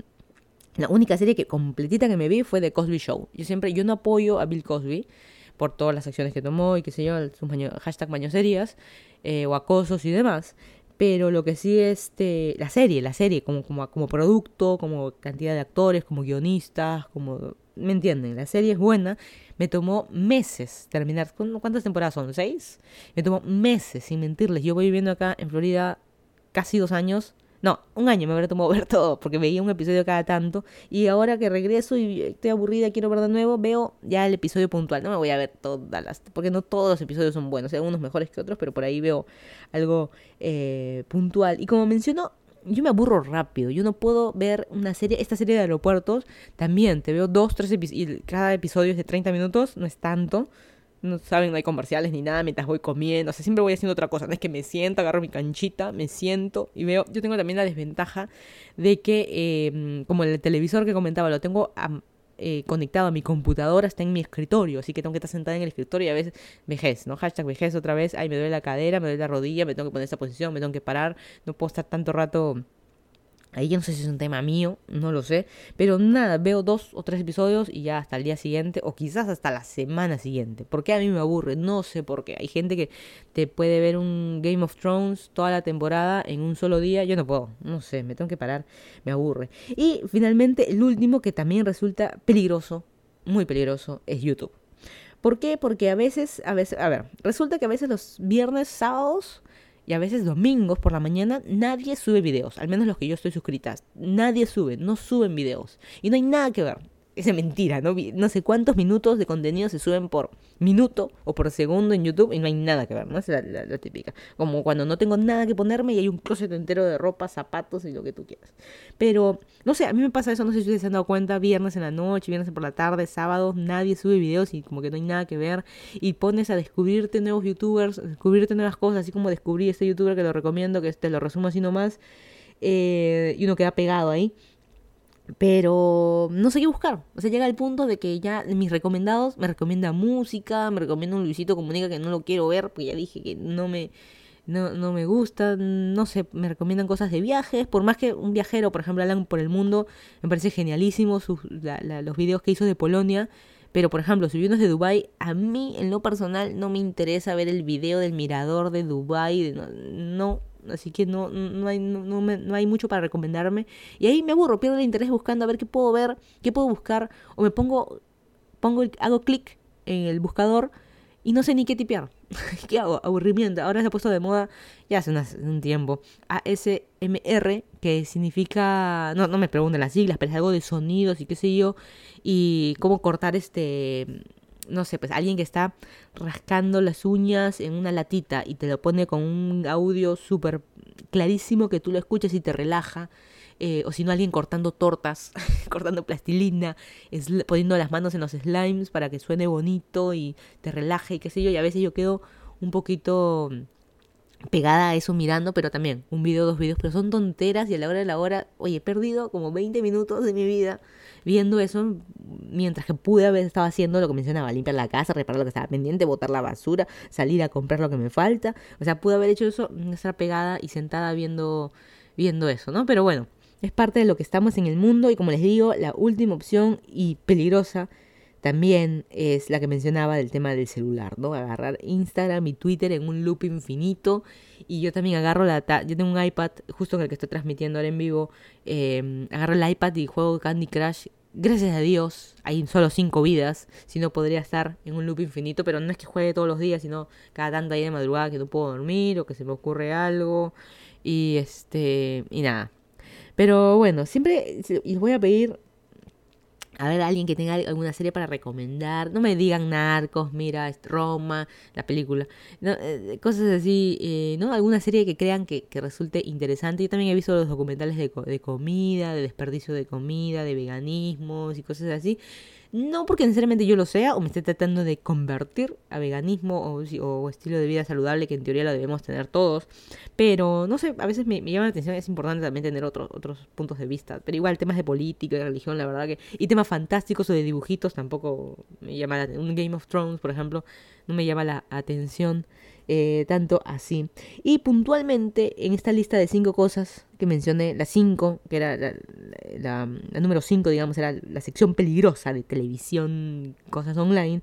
la única serie que completita que me vi fue de Cosby Show. Yo siempre, yo no apoyo a Bill Cosby por todas las acciones que tomó y qué sé yo, sus hashtag bañoserías eh, o acosos y demás. Pero lo que sí, este, la serie, la serie, como, como, como producto, como cantidad de actores, como guionistas, como, ¿me entienden? La serie es buena. Me tomó meses terminar. ¿Cuántas temporadas son? ¿Seis? Me tomó meses, sin mentirles. Yo voy viviendo acá en Florida casi dos años no, un año me habría tomado ver todo, porque veía un episodio cada tanto. Y ahora que regreso y estoy aburrida, quiero ver de nuevo, veo ya el episodio puntual. No me voy a ver todas las. Porque no todos los episodios son buenos, hay unos mejores que otros, pero por ahí veo algo eh, puntual. Y como menciono, yo me aburro rápido. Yo no puedo ver una serie, esta serie de aeropuertos. También te veo dos, tres episodios. Y cada episodio es de 30 minutos, no es tanto no saben, no hay comerciales ni nada mientras voy comiendo, o sea, siempre voy haciendo otra cosa, no es que me siento, agarro mi canchita, me siento y veo, yo tengo también la desventaja de que, em, como el televisor que comentaba, lo tengo eh, conectado a mi computadora, está en mi escritorio, así que tengo que estar sentada en el escritorio y a veces vejez, ¿no? Hashtag vejez otra vez, ay, me duele la cadera, me duele la rodilla, me tengo que poner esta posición, me tengo que parar, no puedo estar tanto rato Ahí no sé si es un tema mío, no lo sé. Pero nada, veo dos o tres episodios y ya hasta el día siguiente o quizás hasta la semana siguiente. Porque a mí me aburre, no sé por qué. Hay gente que te puede ver un Game of Thrones toda la temporada en un solo día. Yo no puedo, no sé, me tengo que parar, me aburre. Y finalmente el último que también resulta peligroso, muy peligroso, es YouTube. ¿Por qué? Porque a veces, a veces, a ver, resulta que a veces los viernes, sábados y a veces domingos por la mañana nadie sube videos, al menos los que yo estoy suscrita. Nadie sube, no suben videos. Y no hay nada que ver es mentira, ¿no? No sé cuántos minutos de contenido se suben por minuto o por segundo en YouTube y no hay nada que ver, ¿no? Es la, típica. Como cuando no tengo nada que ponerme y hay un closet entero de ropa, zapatos y lo que tú quieras. Pero, no sé, a mí me pasa eso, no sé si ustedes se han dado cuenta, viernes en la noche, viernes por la tarde, sábados, nadie sube videos y como que no hay nada que ver. Y pones a descubrirte nuevos youtubers, descubrirte nuevas cosas, así como descubrí este youtuber que lo recomiendo, que te lo resumo así nomás. Eh, y uno queda pegado ahí. Pero no sé qué buscar. O sea, llega el punto de que ya mis recomendados me recomienda música, me recomienda un Luisito Comunica que no lo quiero ver, porque ya dije que no me, no, no me gusta. No sé, me recomiendan cosas de viajes. Por más que un viajero, por ejemplo, hablan por el mundo, me parece genialísimo sus, los videos que hizo de Polonia. Pero, por ejemplo, si vienes de Dubai, a mí en lo personal no me interesa ver el video del mirador de Dubai. no así que no, no, hay, no, no, hay mucho para recomendarme. Y ahí me aburro, pierdo el interés buscando a ver qué puedo ver, qué puedo buscar, o me pongo, pongo hago clic en el buscador y no sé ni qué tipear. ¿Qué hago? Aburrimiento. Ahora se ha puesto de moda, ya hace un tiempo, ASMR, que significa, no, no me pregunten las siglas, pero es algo de sonidos y qué sé yo, y cómo cortar este no sé, pues alguien que está rascando las uñas en una latita y te lo pone con un audio súper clarísimo que tú lo escuchas y te relaja. eh, o si no alguien cortando tortas, cortando plastilina, poniendo las manos en los slimes para que suene bonito y te relaje y qué sé yo, y a veces yo quedo un poquito pegada a eso mirando, pero también un video, dos videos, pero son tonteras y a la hora de la hora, oye, he perdido como 20 minutos de mi vida viendo eso, mientras que pude haber estado haciendo lo que mencionaba, limpiar la casa, reparar lo que estaba pendiente, botar la basura, salir a comprar lo que me falta, o sea, pude haber hecho eso, estar pegada y sentada viendo, viendo eso, ¿no? Pero bueno, es parte de lo que estamos en el mundo y como les digo, la última opción y peligrosa también es la que mencionaba del tema del celular, ¿no? Agarrar Instagram y Twitter en un loop infinito. Y yo también agarro la... Yo tengo un iPad, justo en el que estoy transmitiendo ahora en vivo. Eh, agarro el iPad y juego Candy Crush. Gracias a Dios, hay solo cinco vidas. Si no, podría estar en un loop infinito. Pero no es que juegue todos los días, sino cada tanto ahí de madrugada que no puedo dormir o que se me ocurre algo. Y este... Y nada. Pero bueno, siempre les voy a pedir a ver, alguien que tenga alguna serie para recomendar. No me digan Narcos, mira, Roma, la película. Eh, cosas así, eh, ¿no? Alguna serie que crean que, resulte interesante. Yo también he visto los documentales de, de comida, de desperdicio de comida, de veganismos y cosas así. No porque necesariamente yo lo sea o me esté tratando de convertir a veganismo o, estilo de vida saludable que en teoría lo debemos tener todos. Pero no sé, a veces me, llama la atención, es importante también tener otros otros puntos de vista. Pero igual temas de política y religión, la verdad que... Y temas fantásticos o de dibujitos tampoco me llama la. Un Game of Thrones, por ejemplo, no me llama la atención. Eh, tanto así. Y puntualmente en esta lista de cinco cosas que mencioné, la cinco, que era la, número cinco, digamos, era la sección peligrosa de televisión, cosas online.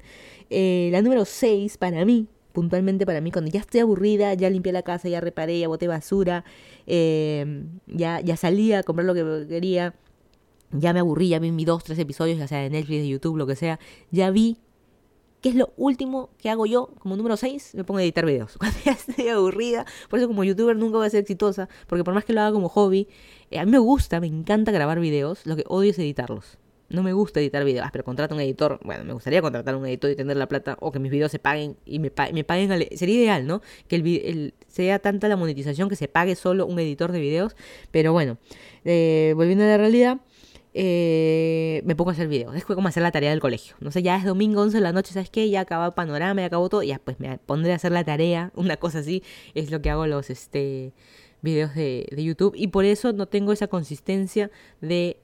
Eh, la número seis, para mí, puntualmente para mí, cuando ya estoy aburrida, ya limpié la casa, ya reparé, ya boté basura, eh, ya, ya salí a comprar lo que quería, ya me aburrí, ya vi mis dos, tres episodios, ya sea de Netflix, de YouTube, lo que sea, ya vi ¿Qué es lo último que hago yo como número 6? Me pongo a editar videos. Cuando ya estoy aburrida, por eso como youtuber nunca voy a ser exitosa, porque por más que lo haga como hobby, eh, a mí me gusta, me encanta grabar videos, lo que odio es editarlos. No me gusta editar videos, ah, pero contrato un editor. Bueno, me gustaría contratar un editor y tener la plata o que mis videos se paguen y me, paguen. sería ideal, ¿no? Que el, sea tanta la monetización que se pague solo un editor de videos. Pero bueno, eh, volviendo a la realidad, eh, me pongo a hacer videos. Es como hacer la tarea del colegio. No sé, ya es domingo 11 de la noche, ¿sabes qué? Ya acabó el panorama, ya acabó todo. Ya pues me pondré a hacer la tarea, una cosa así. Es lo que hago los este, videos de, de YouTube. Y por eso no tengo esa consistencia de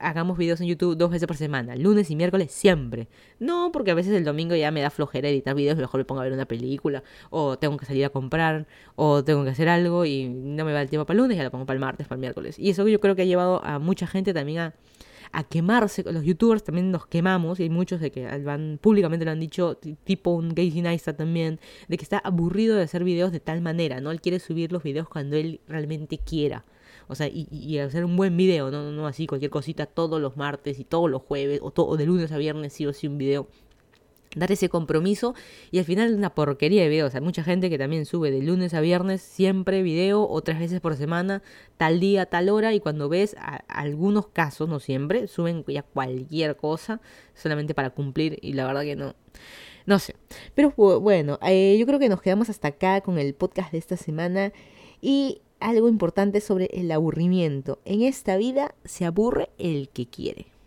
hagamos videos en YouTube dos veces por semana, lunes y miércoles siempre. No, porque a veces el domingo ya me da flojera editar videos, mejor me pongo a ver una película, o tengo que salir a comprar, o tengo que hacer algo y no me va el tiempo para el lunes, ya lo pongo para el martes, para el miércoles. Y eso yo creo que ha llevado a mucha gente también a, a quemarse. Los youtubers también nos quemamos, y hay muchos de que van públicamente lo han dicho, tipo un Casey Neistat también, de que está aburrido de hacer videos de tal manera, ¿no? Él quiere subir los videos cuando él realmente quiera. O sea, y, hacer un buen video, ¿no? no así cualquier cosita todos los martes y todos los jueves, o, todo, de lunes a viernes sí o sí un video dar ese compromiso y al final una porquería de videos. Hay mucha gente que también sube de lunes a viernes siempre video o tres veces por semana, tal día, tal hora y cuando ves algunos casos, no siempre, suben ya cualquier cosa solamente para cumplir y la verdad que no. No sé. Pero bueno, eh, yo creo que nos quedamos hasta acá con el podcast de esta semana y algo importante sobre el aburrimiento. En esta vida se aburre el que quiere.